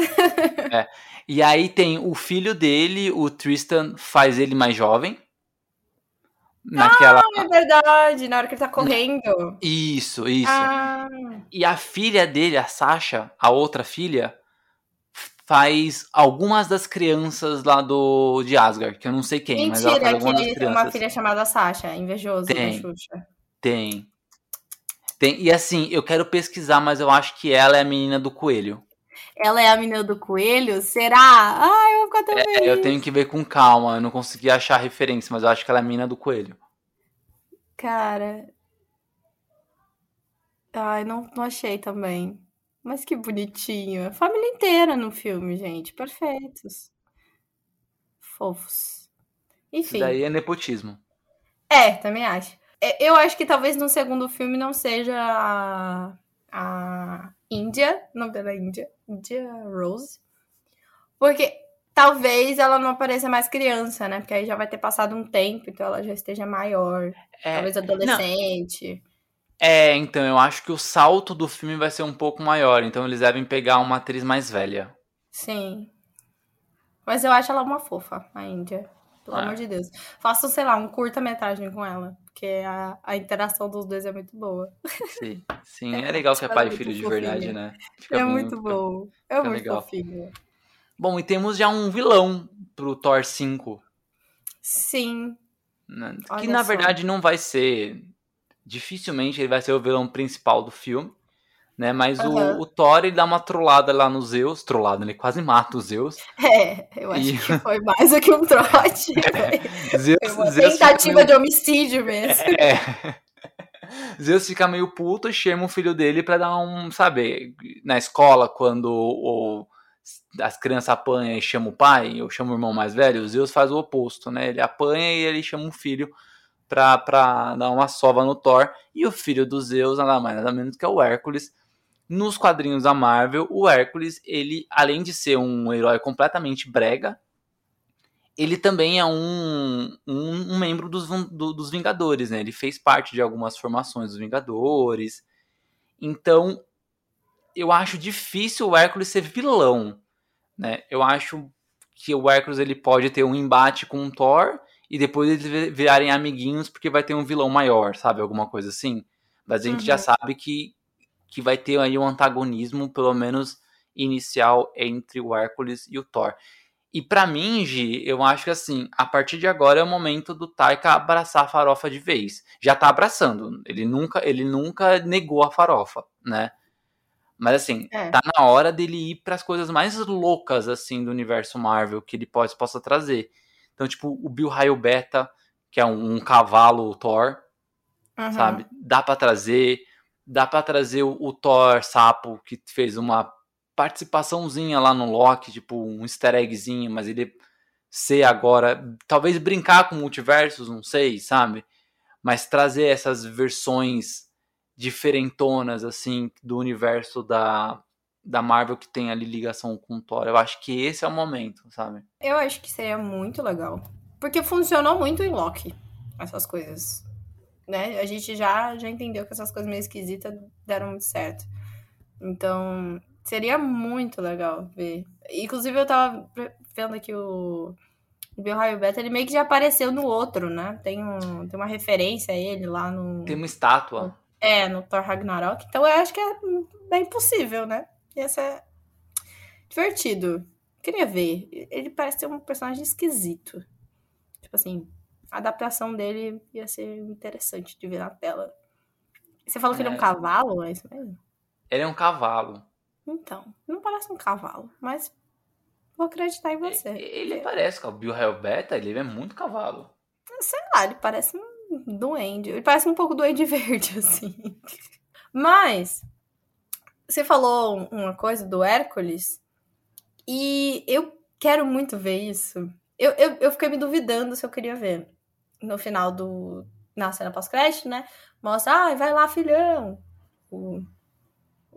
[SPEAKER 1] E aí tem o filho dele, o Tristan, faz ele mais jovem. Naquela.
[SPEAKER 2] é verdade, na hora que ele tá correndo.
[SPEAKER 1] Isso, isso.
[SPEAKER 2] Ah,
[SPEAKER 1] E a filha dele, a Sasha, a outra filha, faz algumas das crianças lá do de Asgard, que eu não sei quem, mas ela faz
[SPEAKER 2] mentira,
[SPEAKER 1] algumas das
[SPEAKER 2] que tem uma
[SPEAKER 1] crianças.
[SPEAKER 2] filha chamada Sasha, invejoso
[SPEAKER 1] Tem.
[SPEAKER 2] da Xuxa.
[SPEAKER 1] Tem. Tem. E assim, eu quero pesquisar, mas eu acho que ela é a menina do coelho.
[SPEAKER 2] Ela é a menina do coelho? Será? Ai, eu vou ficar tão
[SPEAKER 1] É,
[SPEAKER 2] feliz.
[SPEAKER 1] eu tenho que ver com calma, eu não consegui achar referência, mas eu acho que ela é a menina do coelho.
[SPEAKER 2] Cara. Ai, não, não achei também. Mas que bonitinho. A família inteira no filme, gente. Perfeitos. Fofos.
[SPEAKER 1] Isso
[SPEAKER 2] Enfim.
[SPEAKER 1] daí é nepotismo.
[SPEAKER 2] É, também acho. É, Eu acho que talvez no segundo filme não seja a, a Índia, o nome dela é Índia, Índia Rose. Porque talvez ela não apareça mais criança, né? Porque aí já vai ter passado um tempo, então ela já esteja maior.
[SPEAKER 1] É,
[SPEAKER 2] talvez adolescente.
[SPEAKER 1] É, então eu acho que o salto do filme vai ser um pouco maior, então eles devem pegar uma atriz mais velha.
[SPEAKER 2] Sim. Mas eu acho ela uma fofa, a Índia. Pelo
[SPEAKER 1] Ah.
[SPEAKER 2] amor de Deus. Façam, sei lá, um curta-metragem com ela. Porque a, a interação dos dois é muito boa.
[SPEAKER 1] Sim, sim é legal que é
[SPEAKER 2] Ela é
[SPEAKER 1] pai e
[SPEAKER 2] muito
[SPEAKER 1] filho de
[SPEAKER 2] fofinha.
[SPEAKER 1] verdade, né? Fica
[SPEAKER 2] é
[SPEAKER 1] bem-
[SPEAKER 2] muito bom. É muito
[SPEAKER 1] legal.
[SPEAKER 2] fofinho.
[SPEAKER 1] Bom, e temos já um vilão pro Thor 5,
[SPEAKER 2] Sim.
[SPEAKER 1] né? que
[SPEAKER 2] Olha
[SPEAKER 1] na
[SPEAKER 2] só.
[SPEAKER 1] verdade não vai ser. Dificilmente ele vai ser o vilão principal do filme. Né, mas o-
[SPEAKER 2] Aham.
[SPEAKER 1] o, Thor ele dá uma trollada lá nos Zeus, trollada, ele quase mata os Zeus.
[SPEAKER 2] É, eu acho
[SPEAKER 1] E-
[SPEAKER 2] que foi mais do que um trote. Foi,
[SPEAKER 1] Zeus,
[SPEAKER 2] foi uma
[SPEAKER 1] Zeus
[SPEAKER 2] tentativa
[SPEAKER 1] meio-
[SPEAKER 2] de homicídio mesmo.
[SPEAKER 1] É. Zeus fica meio puto e chama o filho dele pra dar um, sabe, na escola, quando o- as crianças apanham e chamam o pai, ou chamam o irmão mais velho, o Zeus faz o oposto, né? Ele apanha e ele chama o filho pra, pra dar uma sova no Thor. E o filho do Zeus, nada mais nada menos que é o Hércules. Nos quadrinhos da Marvel, o Hércules, ele, além de ser um herói completamente brega, ele também é um, um, um membro dos, do- dos Vingadores, né? Ele fez parte de algumas formações dos Vingadores. Então, eu acho difícil o Hércules ser vilão, né? Eu acho que o Hércules ele pode ter um embate com o Thor e depois eles vi- virarem amiguinhos porque vai ter um vilão maior, sabe? Alguma coisa assim. Mas a gente já
[SPEAKER 2] Uhum.
[SPEAKER 1] sabe que, que vai ter aí um antagonismo, pelo menos inicial entre o Hércules e o Thor. E para mim, Gi, eu acho que assim, a partir de agora é o momento do Taika abraçar a farofa de vez. Já tá abraçando. Ele nunca, ele nunca negou a farofa, né? Mas assim, é. tá na hora dele ir para as coisas mais loucas assim do universo Marvel que ele pode, possa trazer. Então, tipo, o Bill Raio Beta, que é um, um cavalo Thor, uhum. sabe? Dá para trazer, dá para trazer o, o Thor sapo que fez uma participaçãozinha lá no Loki, tipo um easter eggzinho, mas ele ser agora, talvez brincar com multiversos, não sei, sabe? Mas trazer essas versões diferentonas, assim, do universo da, da Marvel que tem ali ligação com o Thor. Eu acho que esse é o momento, sabe?
[SPEAKER 2] Eu acho que seria muito legal. Porque funcionou muito em Loki, essas coisas. Né? A gente já, já entendeu que essas coisas meio esquisitas deram muito certo. Então, Seria muito legal ver. Inclusive, eu tava vendo aqui o, o Bill Raio Beta, ele meio que já apareceu no outro, né? Tem, um, tem uma referência a ele lá no.
[SPEAKER 1] Tem uma estátua.
[SPEAKER 2] É, no Thor Ragnarok. Então eu acho que é bem possível, né? Ia ser divertido. Queria ver. Ele parece ser um personagem esquisito. Tipo assim, a adaptação dele ia ser interessante de ver na tela. Você falou que é. ele é um cavalo, é isso mesmo?
[SPEAKER 1] Ele é um cavalo.
[SPEAKER 2] Então, não parece um cavalo, mas vou acreditar em você.
[SPEAKER 1] Ele, ele parece, o Bill Beta, ele é muito cavalo.
[SPEAKER 2] Sei lá, ele parece um duende. Ele parece um pouco duende verde, assim. Mas, você falou uma coisa do Hércules, e eu quero muito ver isso. Eu, eu, eu fiquei me duvidando se eu queria ver. No final do. Na cena pós-crédito, né? Mostra, ah, vai lá, filhão. O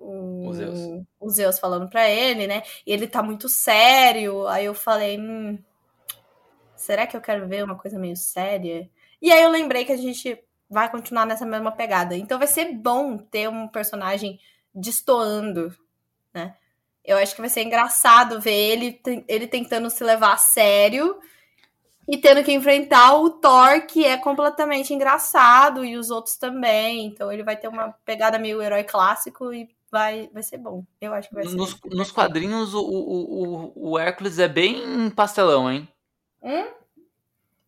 [SPEAKER 2] o, Zeus. o Zeus falando pra ele, né? E ele tá muito sério. Aí eu falei, hum, será que eu quero ver uma coisa meio séria? E aí eu lembrei que a gente vai continuar nessa mesma pegada. Então vai ser bom ter um personagem destoando, né? Eu acho que vai ser engraçado ver ele, ele tentando se levar a sério e tendo que enfrentar o Thor, que é completamente engraçado, e os outros também. Então ele vai ter uma pegada meio herói clássico e vai, vai ser bom. Eu acho que vai ser.
[SPEAKER 1] Nos, nos quadrinhos, o, o, o, Hércules é bem pastelão, hein?
[SPEAKER 2] Hum?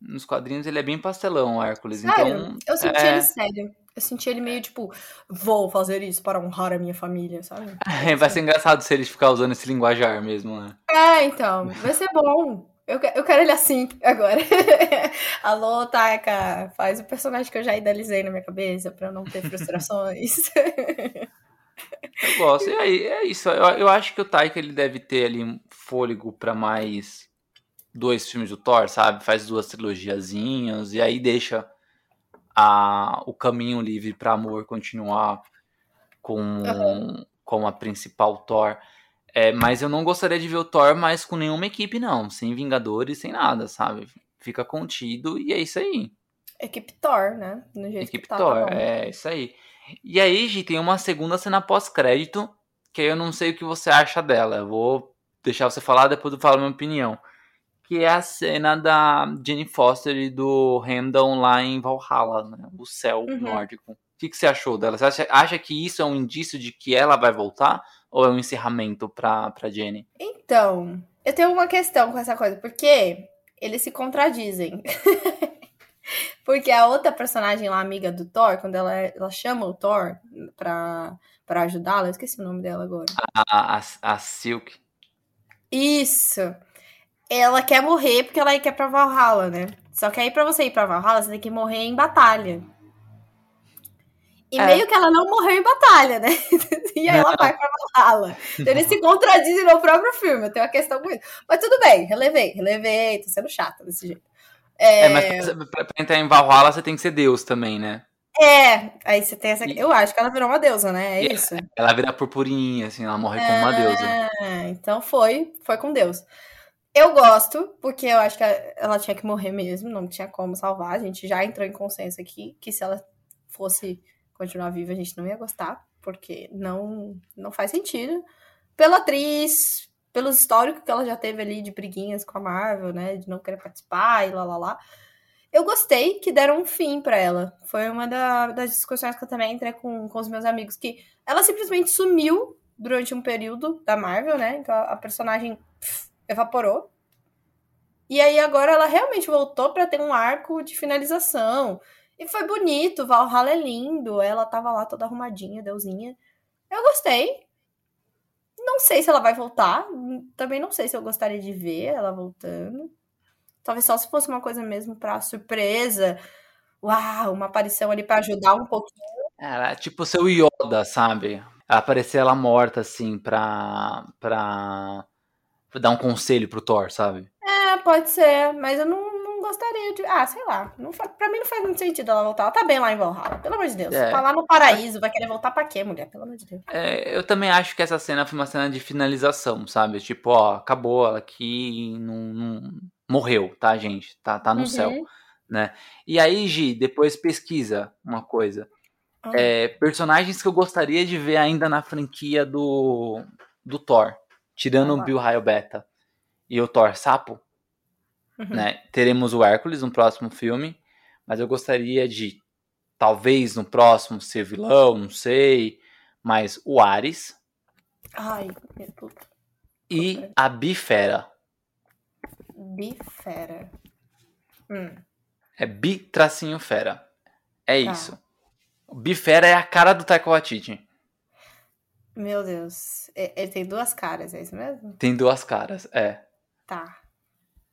[SPEAKER 1] Nos quadrinhos ele é bem pastelão, o Hércules.
[SPEAKER 2] Sério?
[SPEAKER 1] Então,
[SPEAKER 2] eu senti é... ele sério. Eu senti ele meio tipo, vou fazer isso para honrar a minha família, sabe?
[SPEAKER 1] É, vai ser engraçado se ele ficar usando esse linguajar mesmo, né?
[SPEAKER 2] É, então. Vai ser bom. Eu, eu quero ele assim agora. Alô, Taika, faz o personagem que eu já idealizei na minha cabeça para não ter frustrações.
[SPEAKER 1] Eu gosto. E aí, é isso. Eu, eu acho que o Taika ele deve ter ali um fôlego para mais dois filmes do Thor, sabe? Faz duas trilogiazinhas e aí deixa a, o caminho livre para amor continuar com, uhum. com a principal Thor. É, mas eu não gostaria de ver o Thor mais com nenhuma equipe, não. Sem Vingadores, sem nada, sabe? Fica contido e é isso aí.
[SPEAKER 2] Equipe Thor, né?
[SPEAKER 1] No jeito equipe que tá, Thor, tá é isso aí. E aí, Gi, tem uma segunda cena pós-crédito, que eu não sei o que você acha dela. Eu vou deixar você falar, depois eu falo a minha opinião. Que é a cena da Jenny Foster e do Heimdall lá em Valhalla, né? O céu uhum. nórdico. O que, que você achou dela? Você acha, acha que isso é um indício de que ela vai voltar? Ou é um encerramento pra, pra Jenny?
[SPEAKER 2] Então, eu tenho uma questão com essa coisa, porque eles se contradizem. Porque a outra personagem lá, amiga do Thor, quando ela, ela chama o Thor pra, pra ajudá-la, eu esqueci o nome dela agora.
[SPEAKER 1] A, a, a Silk.
[SPEAKER 2] Isso. Ela quer morrer porque ela quer pra Valhalla, né? Só que aí pra você ir pra Valhalla, você tem que morrer em batalha. E é. meio que ela não morreu em batalha, né? e aí ela vai pra Valhalla. Então eles se contradizem no próprio filme. Eu tenho uma questão com isso. Mas tudo bem, relevei, relevei. Tô sendo chata desse jeito.
[SPEAKER 1] É, é mas pra, pra, entrar em Valhalla você tem que ser Deus também, né?
[SPEAKER 2] É, aí você tem essa. Eu acho que ela virou uma deusa, né? É isso.
[SPEAKER 1] Ela vira purpurinha, assim, ela morre como uma deusa.
[SPEAKER 2] É, então foi, foi com Deus. Eu gosto, porque eu acho que ela tinha que morrer mesmo, não tinha como salvar. A gente já entrou em consenso aqui que se ela fosse continuar viva, a gente não ia gostar, porque não, não faz sentido. Pela atriz, pelo histórico que ela já teve ali de briguinhas com a Marvel, né? De não querer participar e lá lá lá. Eu gostei que deram um fim para ela. Foi uma da, das discussões que eu também entrei com, com os meus amigos, que ela simplesmente sumiu durante um período da Marvel, né? Então a personagem pff, evaporou. E aí agora ela realmente voltou para ter um arco de finalização. E foi bonito, Valhalla é lindo, ela tava lá toda arrumadinha, deusinha. Eu gostei. Não sei se ela vai voltar. Também não sei se eu gostaria de ver ela voltando. Talvez só se fosse uma coisa mesmo pra surpresa. Uau, uma aparição ali para ajudar um pouquinho.
[SPEAKER 1] Era tipo seu Yoda, sabe? Aparecer ela morta, assim, pra, pra dar um conselho pro Thor, sabe?
[SPEAKER 2] É, pode ser, mas eu não, não gostaria de. Ah, sei lá. Não, pra mim não faz muito sentido ela voltar. Ela tá bem lá em Valhalla, pelo amor de Deus.
[SPEAKER 1] É.
[SPEAKER 2] Tá lá no paraíso, vai querer voltar pra quê, mulher? Pelo amor de Deus.
[SPEAKER 1] É, eu também acho que essa cena foi uma cena de finalização, sabe? Tipo, ó, acabou ela aqui, não, não- morreu, tá, gente? Tá, tá no
[SPEAKER 2] Uhum.
[SPEAKER 1] céu, né? E aí, Gi, depois pesquisa uma coisa.
[SPEAKER 2] Ah.
[SPEAKER 1] É, personagens que eu gostaria de ver ainda na franquia do, do Thor, tirando
[SPEAKER 2] Ah,
[SPEAKER 1] o. Bill Raio Beta e o Thor Sapo,
[SPEAKER 2] Uhum.
[SPEAKER 1] né? Teremos o Hércules no próximo filme, mas eu gostaria de, talvez no próximo ser vilão, não sei, mas o Ares
[SPEAKER 2] Ai, meu puta.
[SPEAKER 1] e a Bifera.
[SPEAKER 2] Bifera. Hum.
[SPEAKER 1] É bi tracinho fera. É
[SPEAKER 2] Tá.
[SPEAKER 1] isso. Bifera é a cara do Taika Waititi.
[SPEAKER 2] Meu Deus. Ele tem duas caras, é isso mesmo?
[SPEAKER 1] Tem duas caras, é.
[SPEAKER 2] Tá.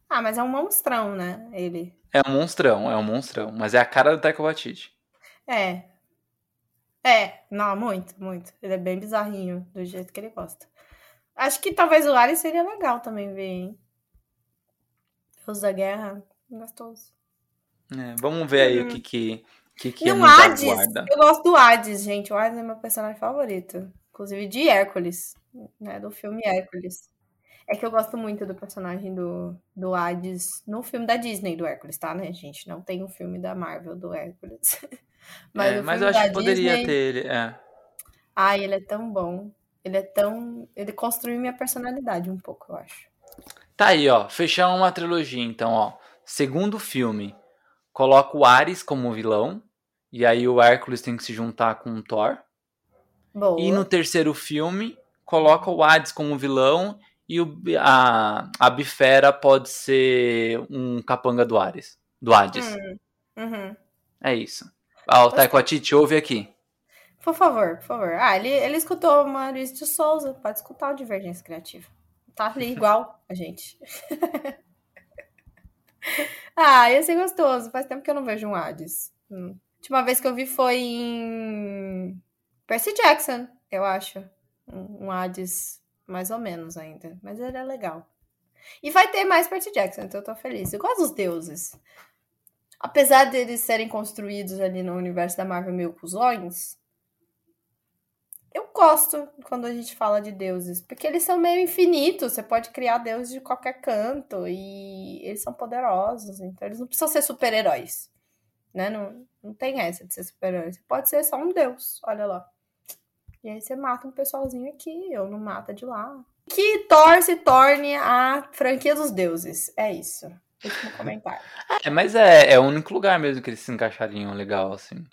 [SPEAKER 2] Ah, mas é um monstrão, né? Ele.
[SPEAKER 1] É um monstrão, é um monstrão, mas é a cara do Taika Waititi.
[SPEAKER 2] É. É, não, muito, muito. Ele é bem bizarrinho, do jeito que ele gosta. Acho que talvez o Ares seria legal também ver, hein? Deus da Guerra, gostoso.
[SPEAKER 1] É, vamos ver aí
[SPEAKER 2] Uhum.
[SPEAKER 1] o que que, que, que
[SPEAKER 2] E o Hades,
[SPEAKER 1] aguarda.
[SPEAKER 2] eu gosto do Hades, gente. O Hades é meu personagem favorito. Inclusive de Hércules, né? Do filme Hércules. É que eu gosto muito do personagem do, do Hades no filme da Disney do Hércules, tá, né, gente? Não tem um filme da Marvel do Hércules.
[SPEAKER 1] Mas,
[SPEAKER 2] o
[SPEAKER 1] é, mas eu acho que poderia
[SPEAKER 2] Disney-
[SPEAKER 1] ter ele. É.
[SPEAKER 2] Ai, ele é tão bom. Ele é tão. Ele construiu minha personalidade um pouco, eu acho.
[SPEAKER 1] Tá aí, ó. Fechar uma trilogia, então, ó. Segundo filme, coloca o Ares como vilão. E aí o Hércules tem que se juntar com o Thor.
[SPEAKER 2] Boa.
[SPEAKER 1] E no terceiro filme, coloca o Hades como vilão e o, a, a Bifera pode ser um capanga do Ares. Do Hades.
[SPEAKER 2] Hum, uhum.
[SPEAKER 1] É isso. Ah, o. Taiko Waititi, ouve aqui.
[SPEAKER 2] Por favor, por favor. Ah, ele, ele escutou o Maurício de Souza. Pode escutar o Divergência Criativa. Tá ali igual a gente. ah, ia ser gostoso. Faz tempo que eu não vejo um Hades. Hum. A última vez que eu vi foi em Percy Jackson, eu acho. Um, um Hades mais ou menos ainda. Mas ele é legal. E vai ter mais Percy Jackson, então eu tô feliz. Eu gosto dos deuses. Apesar deles serem construídos ali no universo da Marvel meio cuzões, eu gosto quando a gente fala de deuses, porque eles são meio infinitos, você pode criar deuses de qualquer canto e eles são poderosos, então eles não precisam ser super-heróis, né? Não, não tem essa de ser super-herói, você pode ser só um deus, olha lá. E aí você mata um pessoalzinho aqui, ou não mata de lá. Que Thor se torne a franquia dos deuses, é isso. Último comentário.
[SPEAKER 1] É, mas é, é o único lugar mesmo que eles se encaixariam legal, assim.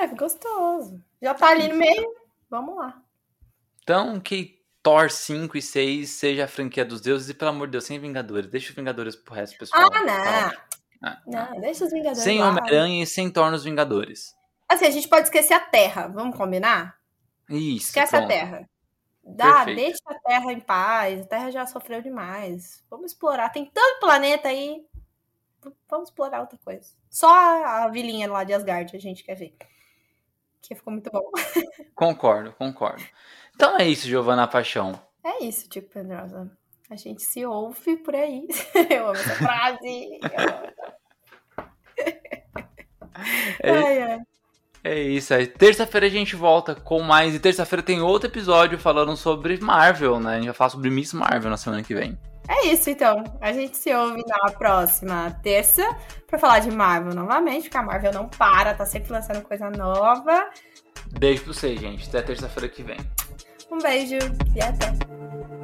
[SPEAKER 2] É, gostoso. Já tá ali no meio, vamos lá.
[SPEAKER 1] Então, que Thor 5 e 6 seja a franquia dos deuses e, pelo amor de Deus, sem Vingadores. Deixa os Vingadores pro resto, pessoal.
[SPEAKER 2] Ah, não.
[SPEAKER 1] Ah,
[SPEAKER 2] Não, deixa os Vingadores
[SPEAKER 1] Sem. Homem-Aranha e sem Thor nos Vingadores.
[SPEAKER 2] Assim, a gente pode esquecer a Terra, vamos combinar?
[SPEAKER 1] Isso.
[SPEAKER 2] Esquece a
[SPEAKER 1] pronto.
[SPEAKER 2] Terra. Dá,
[SPEAKER 1] Perfeito.
[SPEAKER 2] deixa a Terra em paz. A Terra já sofreu demais. Vamos explorar. Tem tanto planeta aí. Vamos explorar outra coisa. Só a, a vilinha lá de Asgard a gente quer ver. Que ficou muito bom.
[SPEAKER 1] Concordo, concordo. Então é isso, Giovana Paixão.
[SPEAKER 2] É isso, tipo Pedrosa. A gente se ouve por aí. Eu amo essa frase. Eu amo.
[SPEAKER 1] É,
[SPEAKER 2] Ai, ai.
[SPEAKER 1] É isso aí. Terça-feira a gente volta com mais. E terça-feira tem outro episódio falando sobre Marvel, né? A gente vai falar sobre Miss Marvel na semana que vem.
[SPEAKER 2] É isso, então. A gente se ouve na próxima terça pra falar de Marvel novamente, porque a Marvel não para, tá sempre lançando coisa nova.
[SPEAKER 1] Beijo pra vocês, gente. Até terça-feira que vem.
[SPEAKER 2] Um beijo e até.